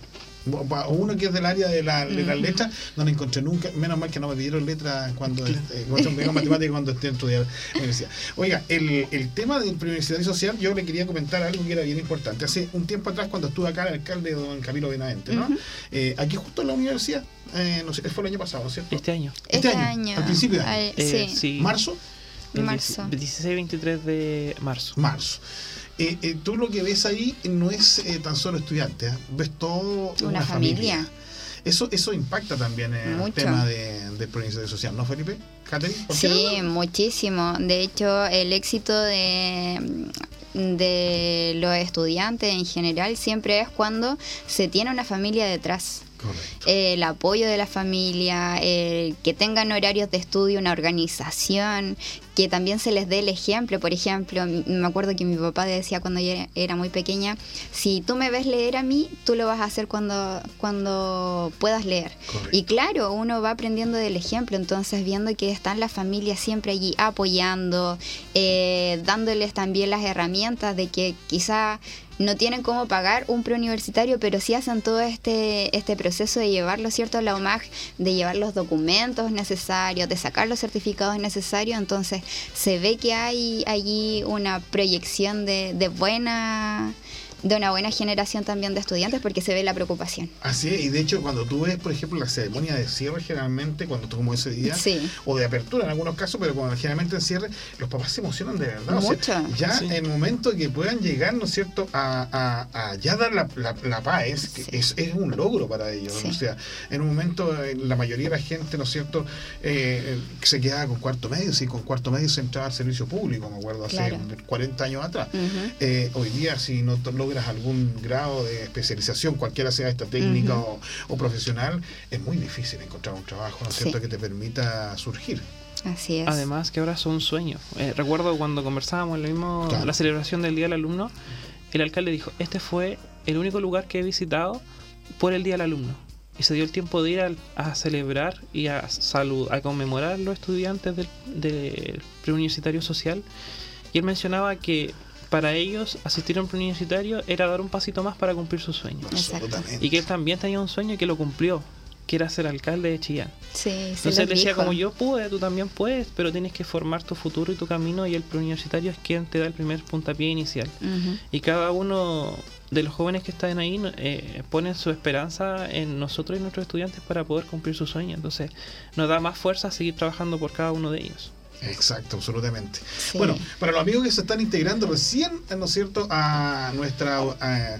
Pa- Uno que es del área de, la, de las letras, no le encontré nunca, menos mal que no me pidieron letras cuando eh, cuando matemáticas cuando esté estudiando en la universidad. Oiga, el, el tema del preuniversitario social, yo le quería comentar algo que era bien importante. Hace un tiempo atrás, cuando estuve acá, el alcalde don Camilo Benavente, ¿no? Eh, aquí justo en la universidad, eh, no sé, fue el año pasado, ¿no es cierto? Este año. Este Este, año, año. al principio de año. Eh, sí. sí. ¿Marzo? El Marzo. 16-23 de marzo. Marzo. Eh, eh, tú lo que ves ahí no es eh, tan solo estudiante, ¿eh? ves todo una, Una familia. familia. Eso, eso impacta también en el Mucho. tema de, del preuniversitario social, ¿no, Felipe? ¿Catherine? ¿Por qué Sí, no? muchísimo. De hecho, el éxito de, de los estudiantes en general siempre es cuando se tiene una familia detrás. El apoyo de la familia, que tengan horarios de estudio, una organización, que también se les dé el ejemplo. Por ejemplo, me acuerdo que mi papá decía cuando yo era, era muy pequeña, si tú me ves leer a mí, tú lo vas a hacer cuando, cuando puedas leer. Correcto. Y claro, uno va aprendiendo del ejemplo, entonces viendo que están las familias siempre allí apoyando, eh, dándoles también las herramientas de que quizá no tienen cómo pagar un preuniversitario, pero sí hacen todo este, este proceso de llevarlo, ¿cierto?, a la UMAG, de llevar los documentos necesarios, de sacar los certificados necesarios, entonces se ve que hay allí una proyección de, de buena de una buena generación también de estudiantes porque se ve la preocupación. Así es, y de hecho cuando tú ves, por ejemplo, la ceremonia de cierre generalmente, cuando tú como ese día, Sí. o de apertura en algunos casos, pero cuando generalmente en cierre, los papás se emocionan de verdad. O sea, Mucho. ya Sí. en el momento que puedan llegar, ¿no es cierto?, a, a- a ya dar la, la, la paz, Sí. es, es un logro para ellos. Sí. O sea, en un momento eh, la mayoría de la gente, ¿no es cierto?, eh, se quedaba con cuarto medio, sí, con cuarto medio se entraba al servicio público, me acuerdo, hace Claro. 40 años atrás. Eh, hoy día, si no te logras algún grado de especialización, cualquiera sea esta técnica Ujú. o, o profesional, es muy difícil encontrar un trabajo, ¿no es Sí. cierto?, que te permita surgir. Así es. Además que ahora es un sueño. Eh, recuerdo cuando conversábamos en mismo, Claro. la celebración del Día del Alumno, el alcalde dijo, este fue el único lugar que he visitado por el Día del Alumno. Y se dio el tiempo de ir al- a, celebrar y a, salud, a conmemorar a los estudiantes del, del preuniversitario social. Y él mencionaba que para ellos asistir a un preuniversitario era dar un pasito más para cumplir su sueño. Y que él también tenía un sueño y que lo cumplió, que era ser alcalde de Chillán. Sí, Entonces él decía, dijo. como yo pude, tú también puedes, pero tienes que formar tu futuro y tu camino y el preuniversitario es quien te da el primer puntapié inicial. Y cada uno de los jóvenes que están ahí eh, ponen su esperanza en nosotros y nuestros estudiantes para poder cumplir su sueño. Entonces nos da más fuerza a seguir trabajando por cada uno de ellos. Exacto, absolutamente. Sí. Bueno, para los amigos que se están integrando recién, ¿no es cierto?, a nuestra a,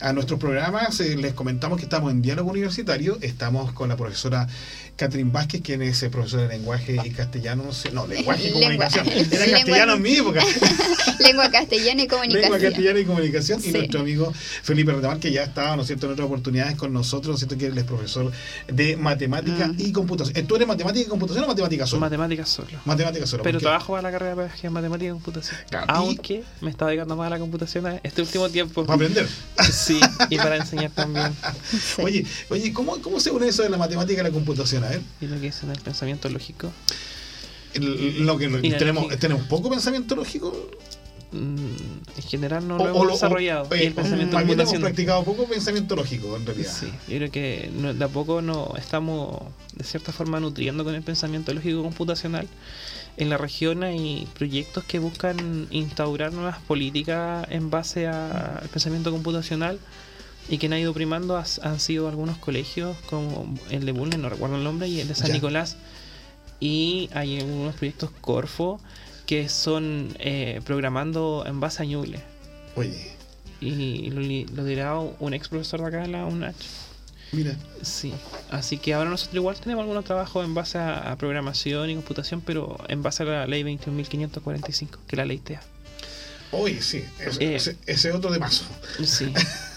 a nuestros programas, eh, les comentamos que estamos en diálogo universitario, estamos con la profesora Catherine Vázquez, quien es eh, profesora de lenguaje y castellano, no sé, no, lenguaje y comunicación. Era castellano en mi época. Lengua castellana y comunicación. Lengua castellana y comunicación. Y Sí. nuestro amigo Felipe Retamar, que ya estaba, ¿no es cierto?, en otras oportunidades con nosotros, ¿no es cierto?, que él es profesor de matemática Mm. y computación. Eh, ¿Tú eres matemática y computación o matemática solo? Matemáticas solo. matemática solo. Pero trabajo para la carrera de pedagogía en matemática y computación. Claro, y- Aunque me estaba dedicando más a la computación este último tiempo. Para aprender. Sí, y para enseñar también. Sí. Oye, oye, ¿cómo, ¿cómo se une eso de la matemática y la computación? Y lo que es en el pensamiento lógico. el- lo que tenemos, lógica. tenemos poco pensamiento lógico. mm, en general no o- lo hemos desarrollado. o- y el pensamiento más bien hemos practicado poco pensamiento lógico, en realidad. Sí, yo creo que no- de a poco no estamos de cierta forma nutriendo con el pensamiento lógico computacional. En la región hay proyectos que buscan instaurar nuevas políticas en base al pensamiento computacional y que han ido primando has- han sido algunos colegios como el de Bulnes, no recuerdo el nombre, y el de San Ya. Nicolás. Y hay algunos proyectos Corfo que son eh, programando en base a Ñuble. Oye, Y lo, lo dirá un ex profesor de acá en la UNACH. mira, Sí, así que ahora nosotros igual tenemos algunos trabajos en base a, a programación y computación, pero en base a la ley 21.545, que es la ley TEA. oye, sí, ese, Eh. ese- ese otro de paso. Sí.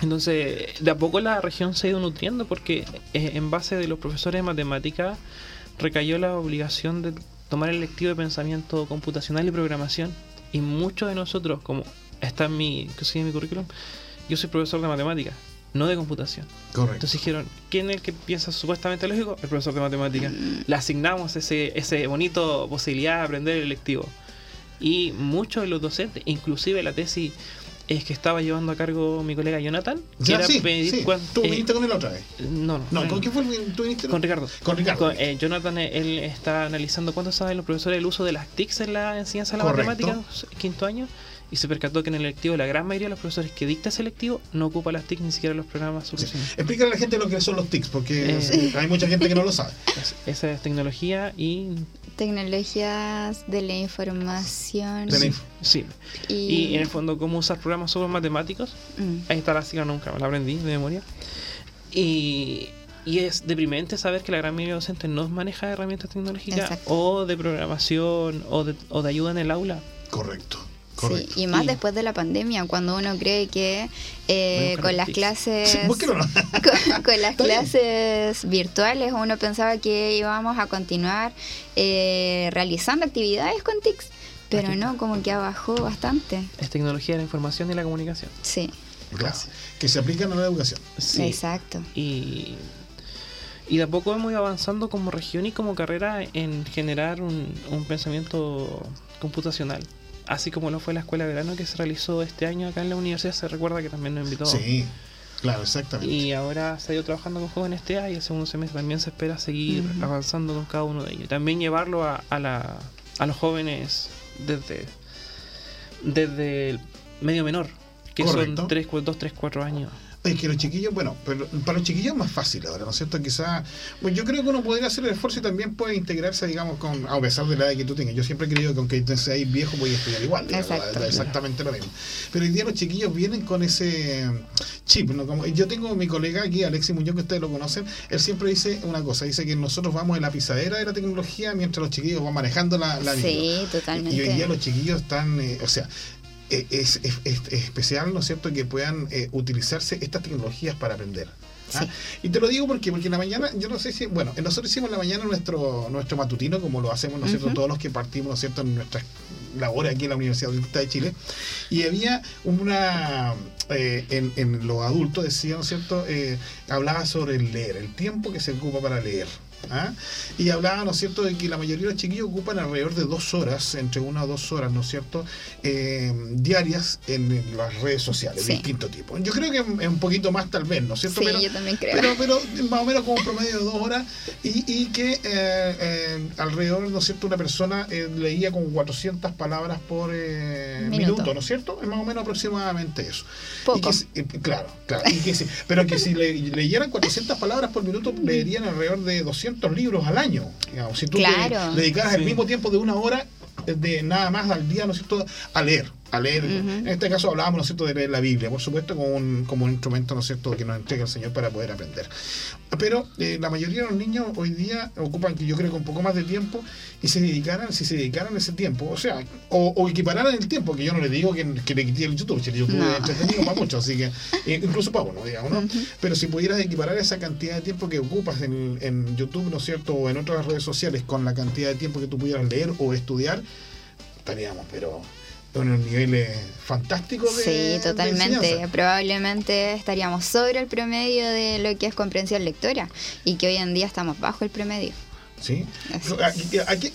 Entonces, de a poco la región se ha ido nutriendo porque eh, en base de los profesores de matemática recayó la obligación de tomar el lectivo de pensamiento computacional y programación. Y muchos de nosotros, como está en mi, en mi currículum, yo soy profesor de matemáticas, no de computación. Correcto. Entonces dijeron, ¿quién es el que piensa supuestamente lógico? El profesor de matemáticas. Le asignamos ese, ese bonito posibilidad de aprender el electivo. Y muchos de los docentes, inclusive la tesis es que estaba llevando a cargo mi colega Jonathan, que Ya, era sí, Tú eh, viniste con él otra vez. no, no, No, ¿con quién fue tú viniste? con Ricardo. Con Ricardo. Con, eh, Jonathan, eh, él está analizando cuánto saben los profesores el uso de las TICs en la enseñanza de la Correcto. matemática, quinto año, y se percató que en el electivo la gran mayoría de los profesores que dicta ese electivo no ocupa las TICs ni siquiera los programas Sí. Explícale a la gente lo que son los TICs, porque Eh. hay mucha gente que no lo sabe. Es- Esa es tecnología y... Tecnologías de la información. De la inf- Sí. Y, Y en el fondo, cómo usar programas sobre matemáticos. Mm. Ahí está la sigla, nunca me la aprendí de memoria. Y, y es deprimente saber que la gran mayoría de docentes no maneja herramientas tecnológicas Exacto. o de programación o de, o de ayuda en el aula. Correcto. Sí, y más después de la pandemia, cuando uno cree que eh, con las clases Sí, búsquelo, ¿no? con, con las bien. clases virtuales uno pensaba que íbamos a continuar eh, realizando actividades con TICs, pero Aquí no, como que abajó bastante. Es tecnología de la información y la comunicación. Sí, Claro, que se aplican a la educación. Sí. exacto. Y, y de a poco hemos ido avanzando como región y como carrera en generar un, un pensamiento computacional. Así como lo fue la escuela de verano que se realizó este año acá en la universidad, se recuerda que también nos invitó. Sí, claro, exactamente. Y ahora se ha ido trabajando con jóvenes TEA y el segundo semestre también se espera seguir avanzando con cada uno de ellos. También llevarlo a, a, la, a los jóvenes desde, desde el medio menor, que Correcto. son 3, 2, 3, 4 años. Es que los chiquillos, bueno, pero para los chiquillos es más fácil ahora, ¿no es cierto? Quizás, bueno, yo creo que uno podría hacer el esfuerzo y también puede integrarse, digamos, con, a pesar de la edad que tú tengas. Yo siempre he creído que aunque seas viejo, voy a estudiar igual. digamos, Exacto. da exactamente lo mismo. Pero hoy día los chiquillos vienen con ese chip, ¿no? Como, yo tengo mi colega aquí, Alexis Muñoz, que ustedes lo conocen, él siempre dice una cosa, dice que nosotros vamos en la pisadera de la tecnología mientras los chiquillos van manejando la, la. Sí, totalmente. Y hoy día los chiquillos están, eh, o sea, es, es- es- es especial, ¿no es cierto?, que puedan eh, utilizarse estas tecnologías para aprender. ¿ah? Sí. Y te lo digo porque, porque en la mañana, yo no sé si, bueno, nosotros hicimos en la mañana nuestro, nuestro matutino, como lo hacemos, ¿no es cierto?, todos los que partimos, ¿no es cierto?, en nuestras labores aquí en la Universidad de Chile. Y había una, eh, en, en los adultos decía, ¿no es cierto?, eh, hablaba sobre el leer, el tiempo que se ocupa para leer. ¿Ah? Y hablaba, ¿no es cierto?, de que la mayoría de los chiquillos ocupan alrededor de dos horas, entre una o dos horas, ¿no es cierto?, eh, diarias en, las redes sociales, de Sí. distinto tipo. Yo creo que es un poquito más tal vez, ¿no es cierto? Sí, pero, yo también creo. pero, pero más o menos como un promedio de dos horas y, y que eh, eh, alrededor, ¿no es cierto?, una persona eh, leía con 400 palabras por Minuto. minuto, ¿no es cierto? Es más o menos aproximadamente eso. Poco. Y que si- claro, claro. Y que si- pero que si le- leyeran 400 palabras por minuto, leerían alrededor de 200 libros al año. Digamos. Si tú te Claro. dedicaras el mismo tiempo de una hora de nada más al día, ¿no es cierto?, a leer. A leer. Ujú. En este caso hablábamos, ¿no es cierto?, de leer la Biblia, por supuesto, como un, como un instrumento, ¿no es cierto?, que nos entrega el Señor para poder aprender. Pero eh, la mayoría de los niños hoy día ocupan, yo creo que un poco más de tiempo, y se dedicaran, si se dedicaran ese tiempo, o sea, o, o equipararan el tiempo, que yo no le digo que, que le quité el YouTube, si el YouTube No. es entretenido para muchos, así que, eh, incluso para uno, digamos, ¿no? Pero si pudieras equiparar esa cantidad de tiempo que ocupas en, en YouTube, ¿no es cierto?, o en otras redes sociales, con la cantidad de tiempo que tú pudieras leer o estudiar, estaríamos, pero en unos niveles fantásticos de Sí, de totalmente. enseñanza. Probablemente estaríamos sobre el promedio de lo que es comprensión lectora y que hoy en día estamos bajo el promedio. ¿Sí? ¿A- es. a- qué,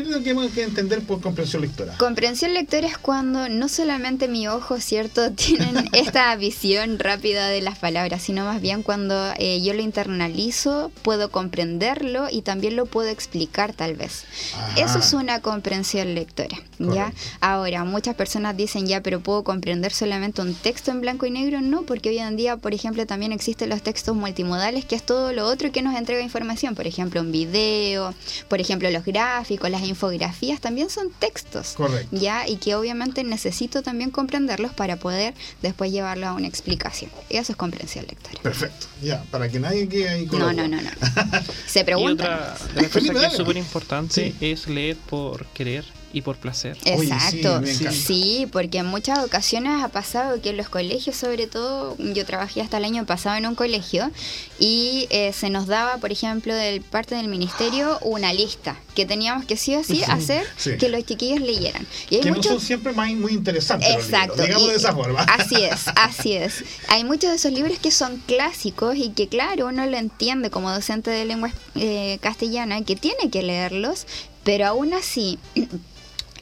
es lo que hemos que entender por comprensión lectora? Comprensión lectora es cuando no solamente mi ojo, ¿cierto?, tienen esta visión rápida de las palabras, sino más bien cuando eh, yo lo internalizo, puedo comprenderlo y también lo puedo explicar tal vez. Ajá. Eso es una comprensión lectora, ¿ya? Ahora, muchas personas dicen, ya, pero ¿puedo comprender solamente un texto en blanco y negro? No, porque hoy en día, por ejemplo, también existen los textos multimodales, que es todo lo otro que nos entrega información. Por ejemplo, un video, por ejemplo, los gráficos, las infografías, también son textos. Correcto. ¿Ya? Y que obviamente necesito también comprenderlos para poder después llevarlo a una explicación. Y eso es comprensión lectora. Perfecto, ya, para que nadie quede ahí con No, no, no, no. Se Y preguntan. otra de las Felipe, cosas que es súper importante Sí. es leer por querer y por placer. Oye, sí, Exacto, sí, encanta. porque en muchas ocasiones ha pasado que en los colegios, sobre todo, yo trabajé hasta el año pasado en un colegio y eh, se nos daba, por ejemplo, del parte del ministerio una lista que teníamos que sí o sí hacer Sí. que los chiquillos leyeran. Y hay Que no muchos son siempre más, muy interesantes. los Exacto. libros, digamos y- de esa forma. Así es, así es. Hay muchos de esos libros que son clásicos y que, claro, uno lo entiende como docente de lengua eh, castellana, que tiene que leerlos, pero aún así.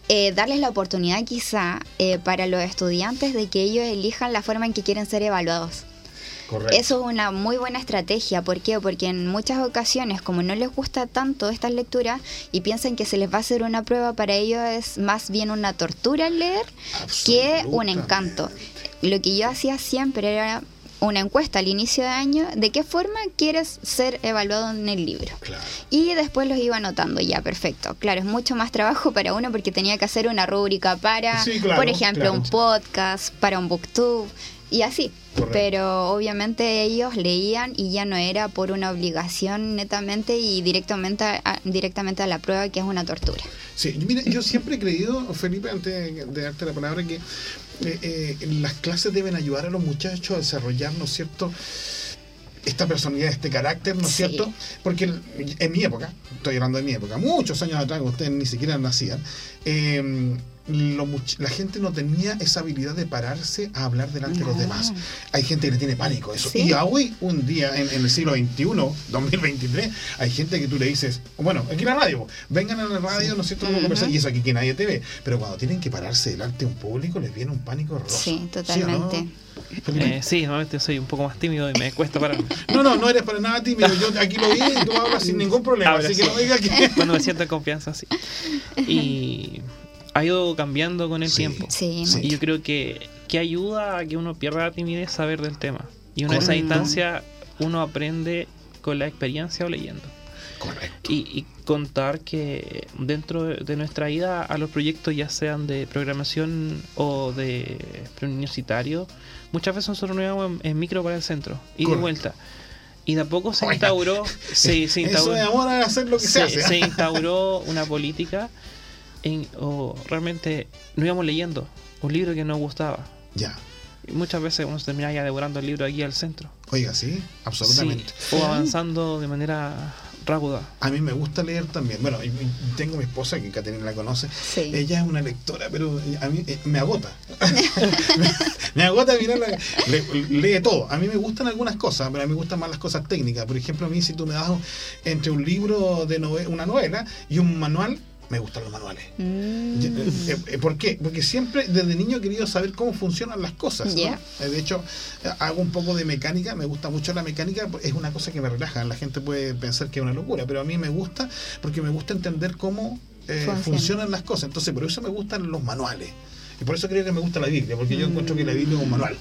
Eh, darles la oportunidad quizá eh, para los estudiantes de que ellos elijan la forma en que quieren ser evaluados. Correcto. Eso es una muy buena estrategia. ¿Por qué? Porque en muchas ocasiones, como no les gusta tanto estas lecturas y piensan que se les va a hacer una prueba, para ellos es más bien una tortura el leer que un encanto. Lo que yo hacía siempre era una encuesta al inicio de año de qué forma quieres ser evaluado en el libro. Claro. Y después los iba anotando, ya, perfecto. Claro, es mucho más trabajo para uno porque tenía que hacer una rúbrica para, Sí, claro, por ejemplo, claro. un podcast, para un booktube y así. Correcto. Pero obviamente ellos leían y ya no era por una obligación netamente y directamente a, directamente a la prueba que es una tortura. Sí, mira, yo siempre he creído, Felipe, antes de darte la palabra, que eh, eh, las clases deben ayudar a los muchachos a desarrollar, ¿no es cierto? Esta personalidad, este carácter, ¿no es Sí. cierto? Porque en mi época, estoy hablando de mi época, muchos años atrás, ustedes ni siquiera nacían, eh, lo much- la gente no tenía esa habilidad de pararse a hablar delante de los demás. Hay gente que le tiene pánico a eso. Sí. Y hoy, un día, en, en el siglo XXI, 2023, hay gente que tú le dices, bueno, aquí en la radio, vengan a la radio, ¿no es cierto? Y eso aquí que nadie te ve. Pero cuando tienen que pararse delante de un público, les viene un pánico horroroso. Sí, totalmente. Felipe? Eh, sí, normalmente soy un poco más tímido y me cuesta pararme. No, no, no eres para nada tímido. Yo aquí lo vi y tú hablas sin ningún problema. Ahora así sí. que no digas que. Cuando me siento en confianza, sí. Y ha ido cambiando con el Sí. tiempo. Sí, Sí. Y yo creo que, que ayuda a que uno pierda la timidez saber del tema. Y en esa instancia uno aprende con la experiencia o leyendo. Correcto. Y, y contar que dentro de nuestra ida a los proyectos, ya sean de programación o de preuniversitario, muchas veces nosotros nos íbamos en, en micro para el centro y de vuelta. Y de a poco se Oiga. instauró, se, se Eso instauró, de amor a hacer lo que se, se, hace. se instauró una política en, o realmente no íbamos leyendo un libro que nos gustaba. Ya. Y muchas veces uno se terminaba ya devorando el libro aquí al centro. Oiga, sí, absolutamente. Sí, o avanzando de manera rápida. A mí me gusta leer también. Bueno, tengo mi esposa, que Caterina la conoce. Sí. Ella es una lectora, pero a mí eh, me agota. me, me agota mirarla. Le- lee todo. A mí me gustan algunas cosas, pero a mí me gustan más las cosas técnicas. Por ejemplo, a mí si tú me das entre un libro de nove- una novela y un manual, me gustan los manuales. Mm. Ya, eh, eh, ¿Por qué? Porque siempre desde niño he querido saber cómo funcionan las cosas. Eh, De hecho, eh, hago un poco de mecánica, me gusta mucho la mecánica, es una cosa que me relaja. La gente puede pensar que es una locura, pero a mí me gusta porque me gusta entender cómo eh, Funciona. funcionan las cosas. Entonces, por eso me gustan los manuales. Y por eso creo que me gusta la Biblia, porque yo encuentro que la Biblia es un manual.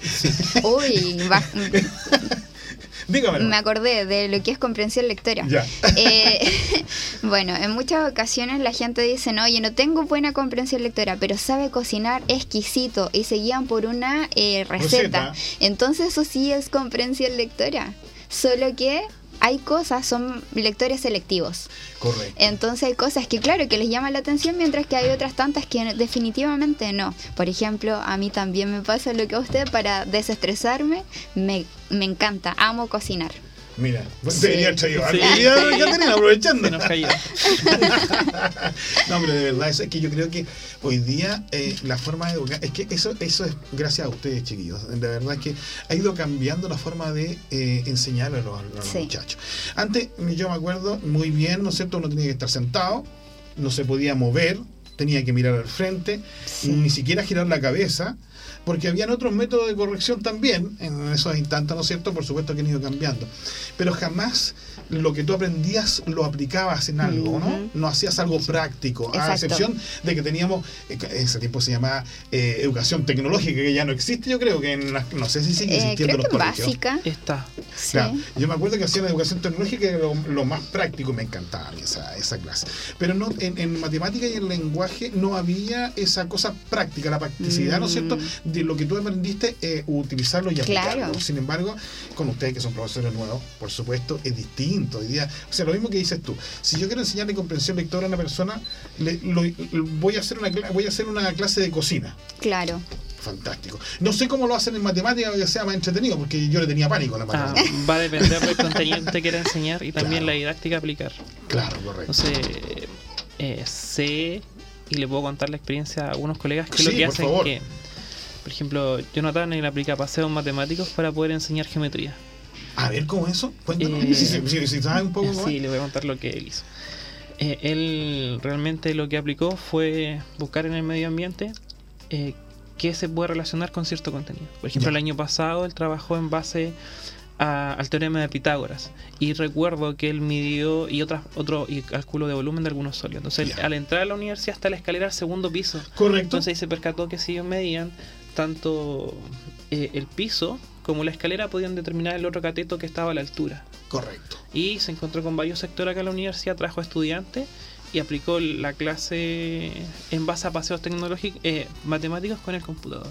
Uy, va- Dígame. me acordé de lo que es comprensión lectora. Ya. Eh, bueno, en muchas ocasiones la gente dice, no, oye, no tengo buena comprensión lectora, pero sabe cocinar exquisito y se guían por una eh, receta. Receta. Entonces eso sí es comprensión lectora. Solo que hay cosas, son lectores selectivos. Correcto. Entonces hay cosas que claro que les llaman la atención, mientras que hay otras tantas que definitivamente no. Por ejemplo, a mí también me pasa lo que a usted, para desestresarme, me, me encanta, amo cocinar. Mira, Sí. debería haber traído Sí. actividad, Caterina, aprovechando. Se nos cayó. no, hombre, de verdad, es que yo creo que hoy día eh, la forma de educar, es que eso, eso es gracias a ustedes, chiquillos. De verdad que ha ido cambiando la forma de eh, enseñar a los, a los Sí. muchachos. Antes, yo me acuerdo muy bien, ¿no es cierto? Uno tenía que estar sentado, no se podía mover, tenía que mirar al frente, Sí. ni siquiera girar la cabeza. Porque habían otros métodos de corrección también en esos instantes, ¿no es cierto? Por supuesto que han ido cambiando. Pero jamás lo que tú aprendías lo aplicabas en algo, ¿no? No hacías algo práctico, a excepción de que teníamos, eh, que en ese tiempo se llamaba eh, educación tecnológica, que ya no existe, yo creo que en las- no sé si sigue Eh, existiendo creo en que los en colegios. básica. Está. Sí. Claro, yo me acuerdo que hacían educación tecnológica, que era lo, lo más práctico, me encantaba esa, esa clase. Pero no en, en matemática y en lenguaje no había esa cosa práctica, la practicidad, ¿no es cierto?, Mm. de lo que tú aprendiste, eh, utilizarlo y aplicarlo. Claro. Sin embargo, con ustedes que son profesores nuevos, por supuesto, es distinto. Hoy día, o sea, lo mismo que dices tú. Si yo quiero enseñarle comprensión lectora a una persona, le- lo- voy, a hacer una, voy a hacer una clase de cocina. Claro. Fantástico. No sé cómo lo hacen en matemáticas que sea más entretenido, porque yo le tenía pánico a la Ah, matemática. va a depender del contenido que te quiera enseñar y también Claro. la didáctica a aplicar. Claro, correcto. Entonces, eh, sé y le puedo contar la experiencia a algunos colegas que Sí, lo que por hacen favor. que, por ejemplo, Jonathan él aplica paseos matemáticos para poder enseñar geometría. A ver, ¿cómo es eso? Cuéntanos. Eh, si, si, sabes un poco cómo Sí, le voy a contar lo que él hizo. Eh, él realmente lo que aplicó fue buscar en el medio ambiente eh, qué se puede relacionar con cierto contenido. Por ejemplo, el año pasado él trabajó en base a- al teorema de Pitágoras y recuerdo que él midió y otras otro y cálculo de volumen de algunos sólidos. Entonces, al entrar a la universidad hasta la escalera al segundo piso, Correcto. entonces ahí se percató que si ellos medían tanto eh, el piso como la escalera podían determinar el otro cateto que estaba a la altura Correcto. y se encontró con varios sectores acá en la universidad, trajo estudiantes y aplicó la clase en base a paseos tecnológicos, eh, matemáticos con el computador.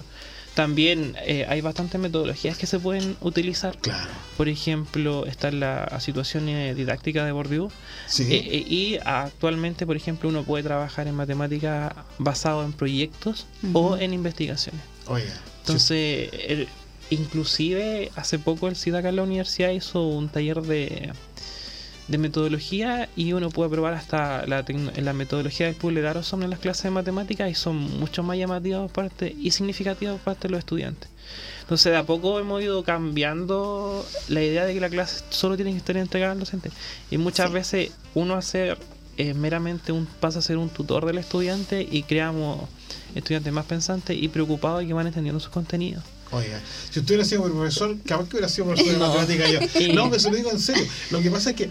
También eh, hay bastantes metodologías que se pueden utilizar. Claro. Por ejemplo, está la situación eh, didáctica de Bourdieu. Sí. Eh, eh, y actualmente, por ejemplo, uno puede trabajar en matemática basado en proyectos o en investigaciones. Oiga. Entonces, el- inclusive hace poco el SIDA acá en la universidad hizo un taller de, de metodología y uno puede probar hasta la, la metodología del puzzle Darosson en las clases de matemáticas y son mucho más llamativas parte y significativas por parte de los estudiantes. Entonces, de a poco hemos ido cambiando la idea de que la clase solo tiene que estar entregada al docente. Y muchas Sí. veces uno hace eh, meramente un, pasa a ser un tutor del estudiante y creamos estudiantes más pensantes y preocupados y que van entendiendo sus contenidos. Oiga, si usted hubiera sido profesor, capaz que hubiera sido profesor de matemática yo. No, me se lo digo en serio. Lo que pasa es que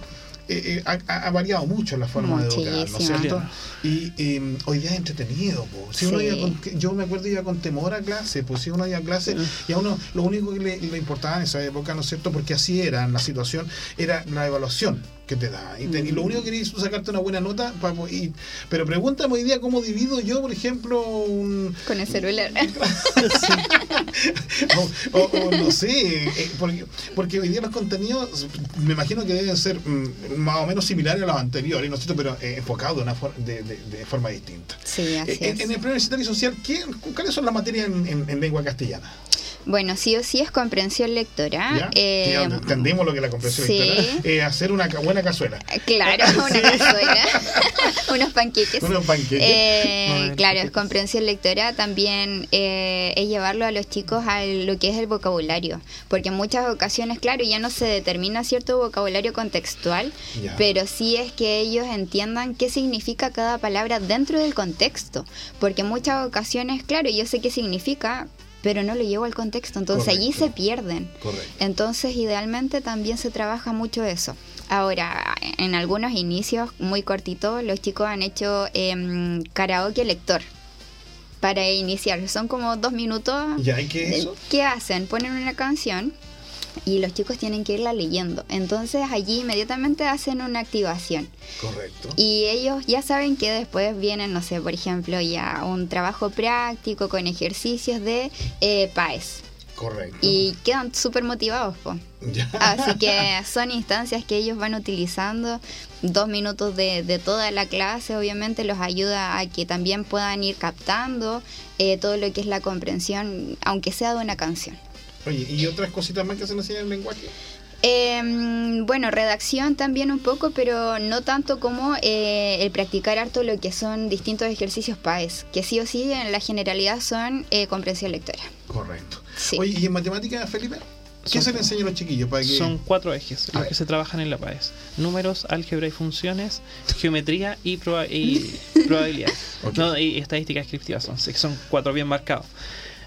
eh, eh, ha, ha variado mucho la forma de educar, ¿no es cierto? Y eh, hoy día es entretenido. Si uno Sí. iba con- yo me acuerdo iba con temor a clase, pues si uno iba a clase y a uno lo único que le, le importaba en esa época, ¿no es cierto? Porque así era en la situación, era la evaluación que te da. Y, te- y lo único que querías es sacarte una buena nota. y- pero pregúntame hoy día cómo divido yo, por ejemplo, un, Con el celular. o, o- o no sé, eh, porque, porque hoy día los contenidos me imagino que deben ser mm, más o menos similares a los anteriores, ¿no es cierto? Pero eh, enfocados de una for- de, de- de forma distinta. Sí, así Eh, En, es. en el plan universitario y social, ¿qué, ¿cuáles son las materias en, en- en lengua castellana? Bueno, sí o sí es comprensión lectora. ¿Ya? Eh, ya entendemos lo que es la comprensión sí. lectora. Eh, hacer una ca- buena cazuela. Claro, una cazuela, unos panqueques. Unos panqueques. Eh, No, claro, es comprensión lectora también eh, es llevarlo a los chicos a lo que es el vocabulario, porque en muchas ocasiones, claro, ya no se determina cierto vocabulario contextual, Ya. pero sí es que ellos entiendan qué significa cada palabra dentro del contexto, porque en muchas ocasiones, claro, yo sé qué significa, pero no lo llevo al contexto, entonces allí se pierden. Correcto. Entonces, idealmente también se trabaja mucho eso. Ahora, en algunos inicios muy cortitos, los chicos han hecho em, karaoke lector para iniciar. Son como dos minutos. ¿Ya? ¿Y qué es eso? ¿Qué hacen? Ponen una canción y los chicos tienen que irla leyendo. Entonces allí inmediatamente hacen una activación. Correcto. Y ellos ya saben que después vienen, no sé, por ejemplo, ya un trabajo práctico con ejercicios de eh, PAES. Correcto. Y quedan súper motivados, po. Así que son instancias que ellos van utilizando. Dos minutos de, de toda la clase, obviamente, los ayuda a que también puedan ir captando eh, todo lo que es la comprensión, aunque sea de una canción. Oye, ¿y otras cositas más que se enseñan en lenguaje? Eh, bueno, redacción también un poco, pero no tanto como eh, el practicar harto lo que son distintos ejercicios PAES, que sí o sí en la generalidad son eh, comprensión lectora. Correcto. Sí. Oye, ¿y en matemáticas, Felipe? ¿Qué Son- se le enseña a los chiquillos para que... Son cuatro ejes A los ver. que se trabajan en la PAES. Números, álgebra y funciones, geometría y, proba- y probabilidades. Ok. No, y estadísticas descriptivas son, son cuatro bien marcados.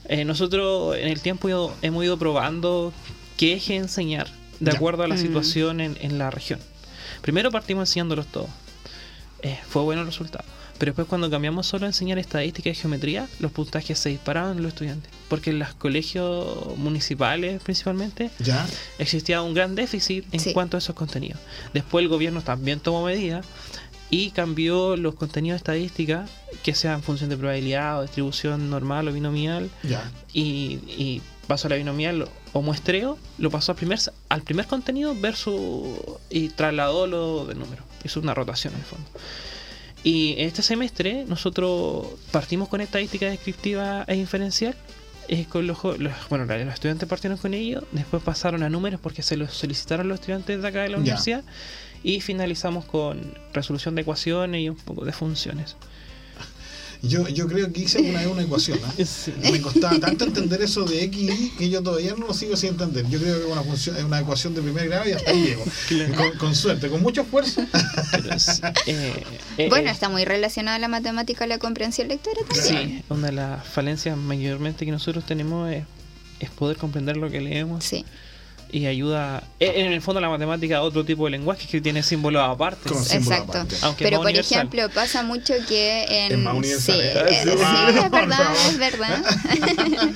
Eh, nosotros en el tiempo ido- hemos ido probando qué eje enseñar de Ya. acuerdo a la Mm. situación en, en la región. Primero partimos enseñándolos todos. Eh, fue bueno el resultado. Pero después cuando cambiamos solo a enseñar estadística y geometría, los puntajes se disparaban en los estudiantes. Porque en los colegios municipales principalmente ¿Ya? existía un gran déficit en Sí. cuanto a esos contenidos. Después el gobierno también tomó medidas y cambió los contenidos de estadística que sean en función de probabilidad o distribución normal o binomial y, y pasó a la binomial o muestreo, lo pasó al primer, al primer contenido versus y trasladó lo del número. Hizo una rotación en el fondo. Y este semestre nosotros partimos con estadística descriptiva e inferencial. eh, con los, bueno, los estudiantes partieron con ello, después pasaron a números porque se los solicitaron los estudiantes de acá de la universidad y finalizamos con resolución de ecuaciones y un poco de funciones. Yo, yo creo que hice una vez una ecuación. ¿ah? Sí. Me costaba tanto entender eso de X y Y que yo todavía no lo sigo sin entender. Yo creo que es una, función, es una ecuación de primer grado y hasta ahí llego. Con, con suerte, con mucho esfuerzo. Es- eh, eh, Bueno, eh, está muy relacionada la matemática a la comprensión lectora también. Sí, una de las falencias mayormente que nosotros tenemos es, es poder comprender lo que leemos Sí. Y ayuda. eh, En el fondo, la matemática, otro tipo de lenguaje que tiene símbolos aparte. Símbolo Exacto. aparte. Aunque Pero por universal. ejemplo, pasa mucho que en... Es más universal, Sí, ¿eh? eh, Sí, sí, es verdad, es verdad.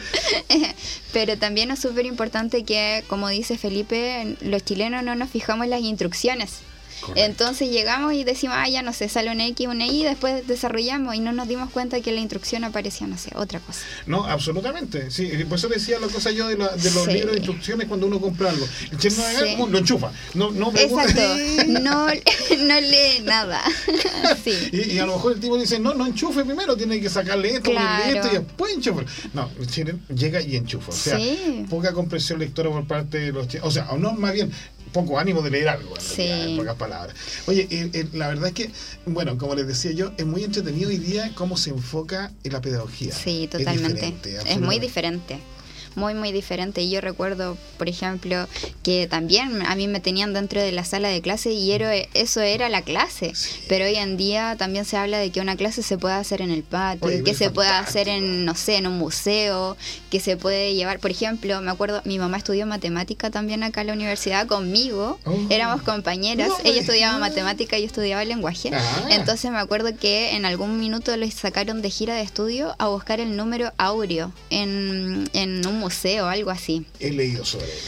Pero también es súper importante que, como dice Felipe, los chilenos no nos fijamos en las instrucciones. Correcto. Entonces llegamos y decimos, ah, ya no sé, sale un X, un Y, y después desarrollamos y no nos dimos cuenta que la instrucción aparecía, no sé, otra cosa. No, absolutamente. Sí, por eso decía la cosa yo de, la- de los Sí. libros de instrucciones cuando uno compra algo. El chef no haga, Sí. lo enchufa. No, no. Exacto, no, no lee nada. Sí. Y, y a lo mejor el tipo dice, no, no enchufe primero, tiene que sacarle esto, Claro. esto y después enchufa. No, el chile llega y enchufa. O sea, poca comprensión lectora por parte de los chilenos. O sea, no, más bien, poco ánimo de leer algo, en, Sí. realidad, en pocas palabras. Oye, eh, eh, la verdad es que, bueno, como les decía yo, es muy entretenido hoy día cómo se enfoca en la pedagogía. Sí, totalmente. Es, muy diferente. Muy, muy diferente. Y yo recuerdo, por ejemplo, que también a mí me tenían dentro de la sala de clase y era- eso era la clase. Sí. Pero hoy en día también se habla de que una clase se puede hacer en el patio, Oye, que se puede fantástico. hacer en, no sé, en un museo, que se puede llevar. Por ejemplo, me acuerdo, mi mamá estudió matemática también acá en la universidad conmigo. Oh. Éramos compañeras. No Ella estudiaba matemática y yo estudiaba lenguaje. Ah. Entonces me acuerdo que en algún minuto les sacaron de gira de estudio a buscar el número áureo en, en un museo algo así. He leído sobre él.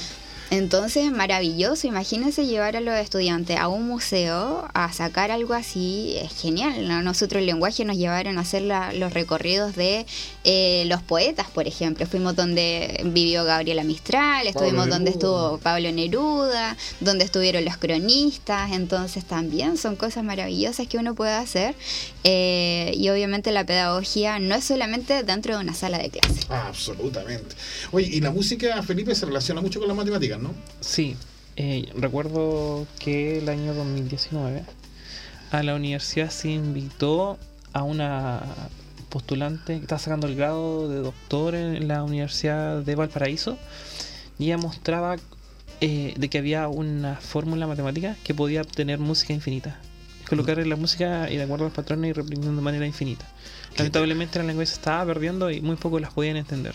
Entonces, maravilloso. Imagínense llevar a los estudiantes a un museo a sacar algo así. Es genial. ¿no? Nosotros el lenguaje nos llevaron a hacer la- los recorridos de eh, los poetas, por ejemplo. Fuimos donde vivió Gabriela Mistral, estuvimos Pablo donde Neruda. estuvo Pablo Neruda, donde estuvieron los cronistas. Entonces, también son cosas maravillosas que uno puede hacer. Eh, y obviamente la pedagogía no es solamente dentro de una sala de clase. Ah, absolutamente. Oye, y la música, Felipe, se relaciona mucho con las matemáticas, ¿no? Sí, eh, recuerdo que el año 2019 a la universidad se invitó a una postulante que está sacando el grado de doctor en la Universidad de Valparaíso y ella mostraba eh, de que había una fórmula matemática que podía obtener música infinita. Colocar la música y de acuerdo a los patrones y repitiendo de manera infinita. Lamentablemente la lengua se estaba perdiendo y muy pocos las podían entender.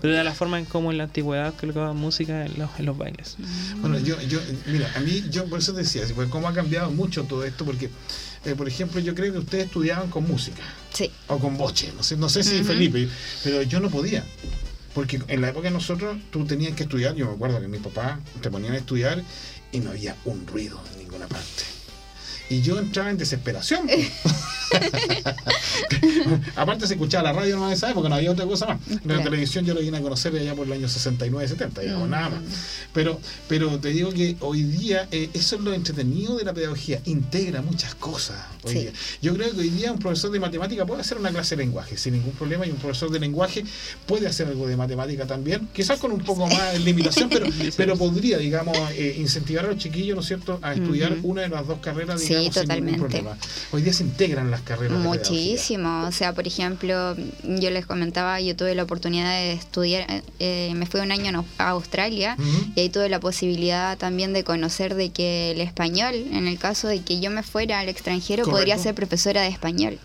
Pero era la forma en cómo en la antigüedad colocaban música en los, en los bailes. Bueno, yo, yo, mira, a mí, yo por eso decía, pues, cómo ha cambiado mucho todo esto, porque, eh, por ejemplo, yo creo que ustedes estudiaban con música Sí. o con boche, no sé, no sé si. Felipe, pero yo no podía. Porque en la época de nosotros tú tenías que estudiar, yo me acuerdo que mi papá te ponían a estudiar y no había un ruido en ninguna parte. Y yo entraba en desesperación. Aparte se escuchaba la radio nomás en esa época, no había otra cosa más. La Claro. televisión yo lo vine a conocer allá por el año 69, 70, digamos, Mm. nada más. Pero, pero te digo que hoy día eh, eso es lo entretenido de la pedagogía, integra muchas cosas. Hoy Sí. día. Yo creo que hoy día un profesor de matemática puede hacer una clase de lenguaje sin ningún problema y un profesor de lenguaje puede hacer algo de matemática también, quizás con un poco más de limitación, pero, pero podría, digamos, eh, incentivar a los chiquillos, ¿no es cierto?, a estudiar una de las dos carreras, Sí, digamos, sin totalmente. problema. Hoy día se integran las carreras. de. Muchísimo, o sea, por ejemplo, yo les comentaba, yo tuve la oportunidad de estudiar, eh, me fui un año a Australia y ahí tuve la posibilidad también de conocer de que el español, en el caso de que yo me fuera al extranjero, Correcto. podría ser profesora de español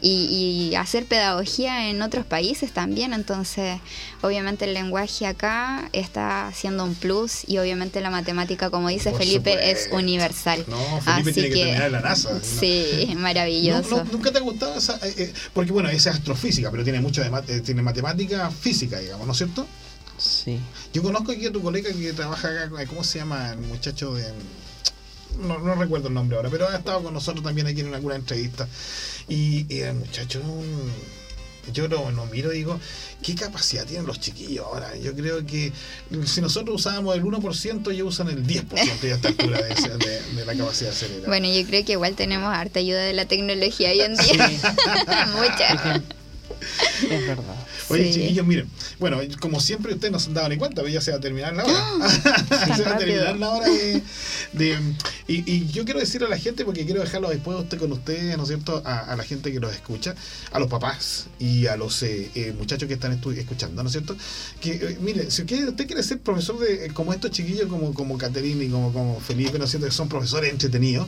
y, y hacer pedagogía en otros países también, entonces obviamente el lenguaje acá está siendo un plus y obviamente la matemática, como dice Por Felipe, es universal. No, Así tiene que, en la NASA. ¿no? Sí, maravilloso. No, no, ¿Nunca te ha gustado esa? eh, eh, porque bueno, esa es astrofísica, pero tiene mucho de mat- eh, tiene matemática física, digamos, ¿no es cierto? Sí. Yo conozco aquí a tu colega que trabaja acá, ¿cómo se llama el muchacho de no, no recuerdo el nombre ahora, pero ha estado con nosotros también aquí en alguna entrevista. Y, y el muchacho, un- yo lo, lo miro y digo, ¿qué capacidad tienen los chiquillos ahora? Yo creo que si nosotros usábamos el 1%, ellos usan el 10% ya a esta altura de, ese- de- de la capacidad cerebral. Bueno, yo creo que igual tenemos harta ayuda de la tecnología hoy en día. Mucha. Es verdad. Oye, Sí. chiquillos, miren, bueno, como siempre ustedes no se han dado ni cuenta, pero ya se va a terminar la hora. se va a terminar la hora de... de- y, y yo quiero decirle a la gente, porque quiero dejarlo después de usted con ustedes, ¿no es cierto?, a, a la gente que los escucha, a los papás y a los eh, eh, muchachos que están escuchando, ¿no es cierto? Que, eh, mire, si usted, usted quiere ser profesor de eh, como estos chiquillos, como, como Caterina y como, como Felipe, ¿no es cierto?, que son profesores entretenidos,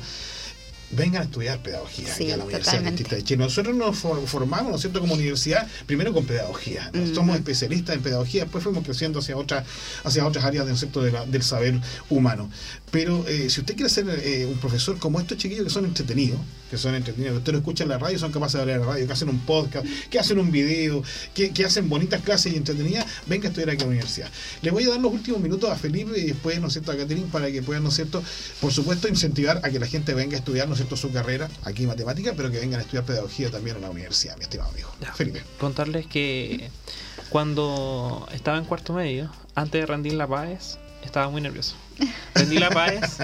vengan a estudiar pedagogía Sí, aquí a la Universidad. Adventista de Chile. Nosotros nos for- formamos, ¿no es cierto?, como universidad, primero con pedagogía. Somos especialistas en pedagogía, después fuimos creciendo hacia, otra, hacia otras áreas ¿no es cierto?, de la- del saber humano. Pero eh, si usted quiere ser eh, un profesor como estos chiquillos que son entretenidos, que son entretenidos, que usted lo escucha en la radio, son capaces de hablar en la radio, que hacen un podcast, que hacen un video, que, que hacen bonitas clases y entretenidas, venga a estudiar aquí a la universidad. Le voy a dar los últimos minutos a Felipe y después, ¿no es cierto?, a Catherine para que puedan, ¿no es cierto?, por supuesto, incentivar a que la gente venga a estudiar, ¿no es cierto?, su carrera aquí en matemática, pero que vengan a estudiar pedagogía también en la universidad, mi estimado amigo. Ya. Felipe. Contarles que cuando estaba en cuarto medio, antes de rendir la PAES, estaba muy nervioso. Rendí la PAES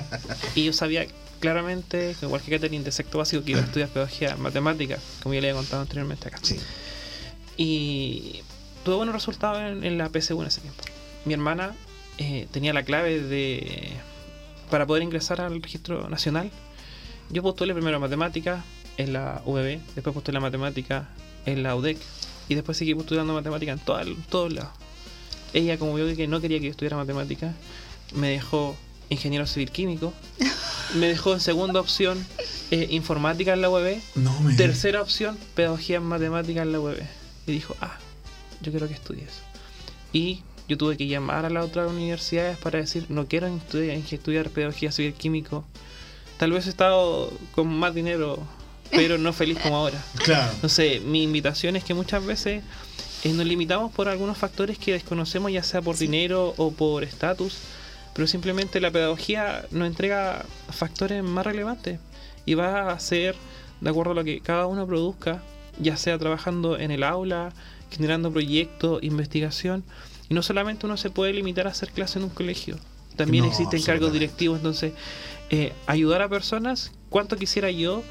y yo sabía claramente, igual que Catherine de sexto básico, que iba a estudiar pedagogía matemática, como ya le había contado anteriormente acá. Sí. Y tuve buenos resultados en, en la PSU en ese tiempo. Mi hermana eh, tenía la clave de para poder ingresar al registro nacional. Yo postulé primero matemática en la UBB, después postulé matemática en la UDEC y después seguí postulando matemática en todo- todos lados. Ella, como vio que no quería que yo estudiara matemática, me dejó ingeniero civil químico, me dejó en segunda opción eh, informática en la UBB No me. Tercera opción, pedagogía en matemática en la UEB. Y dijo, ah, yo quiero que estudies. Y yo tuve que llamar a las otras universidades para decir, no quiero estudiar, estudiar pedagogía civil químico. Tal vez he estado con más dinero, pero no feliz como ahora. Claro. Entonces, mi invitación es que muchas veces eh, nos limitamos por algunos factores que desconocemos, ya sea por dinero o por estatus, pero simplemente la pedagogía nos entrega factores más relevantes y va a ser de acuerdo a lo que cada uno produzca, ya sea trabajando en el aula, generando proyectos, investigación, y no solamente uno se puede limitar a hacer clase en un colegio, también No, existen cargos directivos, entonces eh, ayudar a personas, ¿cuánto quisiera yo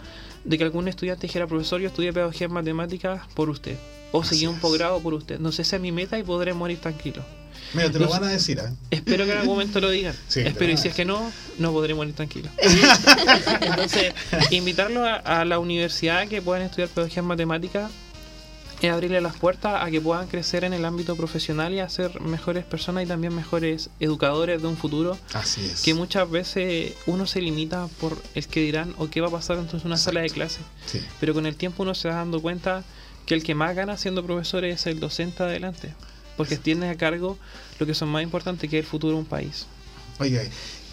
de que algún estudiante dijera, profesor, yo estudié pedagogía en matemáticas por usted? O Así seguí un posgrado por usted. No sé si es mi meta y podré morir tranquilo. Mira, te lo van a decir, ¿eh? Espero que en algún momento lo digan. Sí, Espero, y si es que no, no podré morir tranquilo. Entonces, invitarlos a, a la universidad que puedan estudiar pedagogía en matemáticas es abrirle las puertas a que puedan crecer en el ámbito profesional y a ser mejores personas y también mejores educadores de un futuro Así es. que muchas veces uno se limita por el que dirán o qué va a pasar dentro de una sala de clase. Sí. Pero con el tiempo uno se va dando cuenta que el que más gana siendo profesor es el docente adelante. Porque tiene a cargo lo que son más importante que es el futuro de un país. Oiga,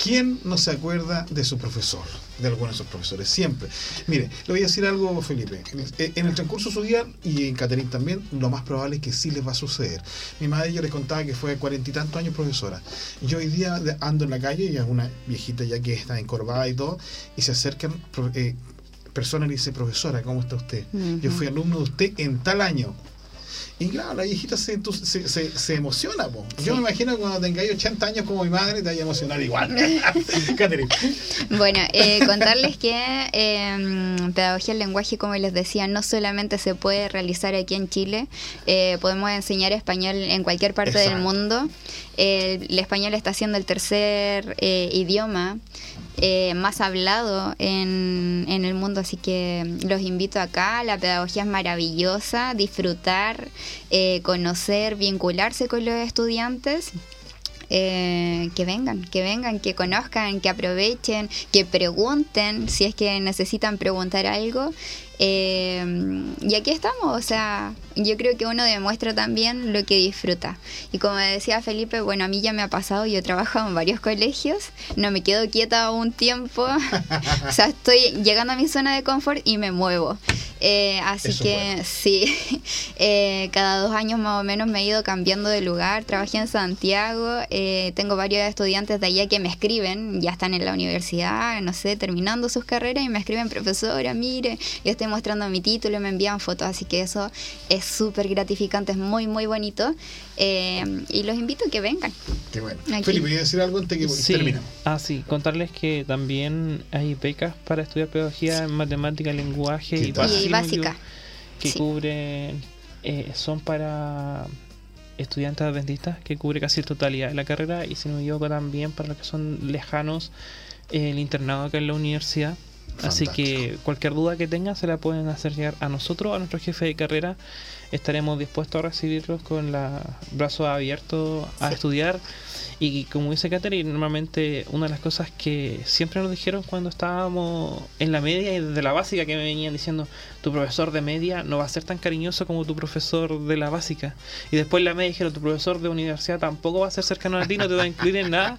¿quién no se acuerda de su profesor? De alguno de sus profesores, siempre. Mire, le voy a decir algo, Felipe. En el transcurso de su día, y en Caterín también, lo más probable es que sí les va a suceder. Mi madre, yo les contaba que fue cuarenta y tantos años profesora. Yo hoy día ando en la calle, y es una viejita ya que está encorvada y todo, y se acercan eh, personas y le dice, profesora, ¿cómo está usted? Yo Ujú. fui alumno de usted en tal año. Y claro, la viejita se, se, se, se emociona. po. Yo me imagino que cuando tengáis 80 años como mi madre, te vaya a emocionar igual. Bueno, eh, contarles que eh, pedagogía del lenguaje, como les decía, no solamente se puede realizar aquí en Chile, eh, podemos enseñar español en cualquier parte del mundo. El, el español está siendo el tercer eh, idioma eh, más hablado en, en el mundo, así que los invito acá. La pedagogía es maravillosa, disfrutar, eh, conocer, vincularse con los estudiantes. Eh, que vengan, que vengan, que conozcan, que aprovechen, que pregunten si es que necesitan preguntar algo Eh, y aquí estamos, o sea, yo creo que uno demuestra también lo que disfruta. Y como decía Felipe, bueno, a mí ya me ha pasado, yo trabajo en varios colegios, no me quedo quieta un tiempo, o sea, estoy llegando a mi zona de confort y me muevo. Eh, así que sí, eh, cada dos años más o menos me he ido cambiando de lugar. Trabajé en Santiago, eh, tengo varios estudiantes de allá que me escriben, ya están en la universidad, no sé, terminando sus carreras y me escriben, profesora, mire, le estoy mostrando mi título, me envían fotos, así que eso es súper gratificante, es muy, muy bonito. y los invito a que vengan. Qué bueno. Felipe, ¿voy a decir algo antes que sí. Ah, sí, contarles que también hay becas para estudiar pedagogía en matemática, lenguaje y, y básica. Que cubre, eh, son para estudiantes adventistas, que cubre casi la totalidad de la carrera, y si no me equivoco también para los que son lejanos, el internado acá en la universidad. Así que cualquier duda que tengan se la pueden hacer llegar a nosotros, a nuestro jefe de carrera. Estaremos dispuestos a recibirlos con los brazos abiertos a estudiar y como dice Katherine, normalmente una de las cosas que siempre nos dijeron cuando estábamos en la media y desde la básica que me venían diciendo, tu profesor de media no va a ser tan cariñoso como tu profesor de la básica. Y después la media dijeron, tu profesor de universidad tampoco va a ser cercano a ti, no te va a incluir en nada.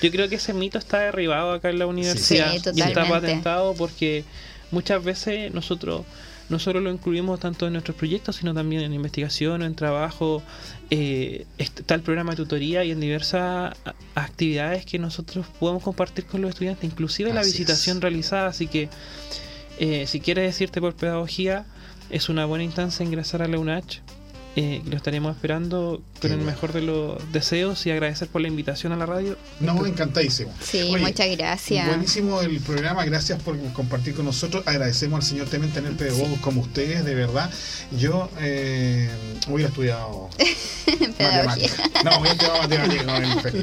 Yo creo que ese mito está derribado acá en la universidad y está patentado porque muchas veces nosotros no solo lo incluimos tanto en nuestros proyectos, sino también en investigación, en trabajo. Eh, está el programa de tutoría y en diversas actividades que nosotros podemos compartir con los estudiantes, inclusive la visitación realizada. Así que eh, si quieres decirte por pedagogía, es una buena instancia ingresar a la UNACH eh, lo estaremos esperando con el mejor de los deseos y agradecer por la invitación a la radio. No, encantadísimo. Sí, muchas gracias. Buenísimo el programa, gracias por compartir con nosotros. Agradecemos al señor Temen tener pedagogos como ustedes, de verdad. Yo eh, hubiera estudiado matemáticas. No, hubiera estudiado matemáticas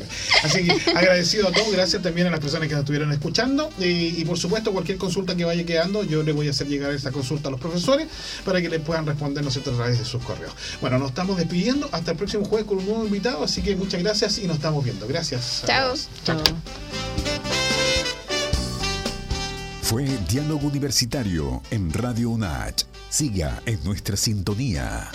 Así que agradecido a todos, gracias también a las personas que nos estuvieron escuchando y, por supuesto cualquier consulta que vaya quedando, yo le voy a hacer llegar esa consulta a los profesores para que les puedan responder a través de sus correos. Bueno, nos estamos despidiendo. Hasta el próximo jueves con un nuevo invitado. Así que muchas gracias y nos estamos viendo. Gracias. Chao. Chao. Fue Diálogo Universitario en Radio UNACH. Siga en nuestra sintonía.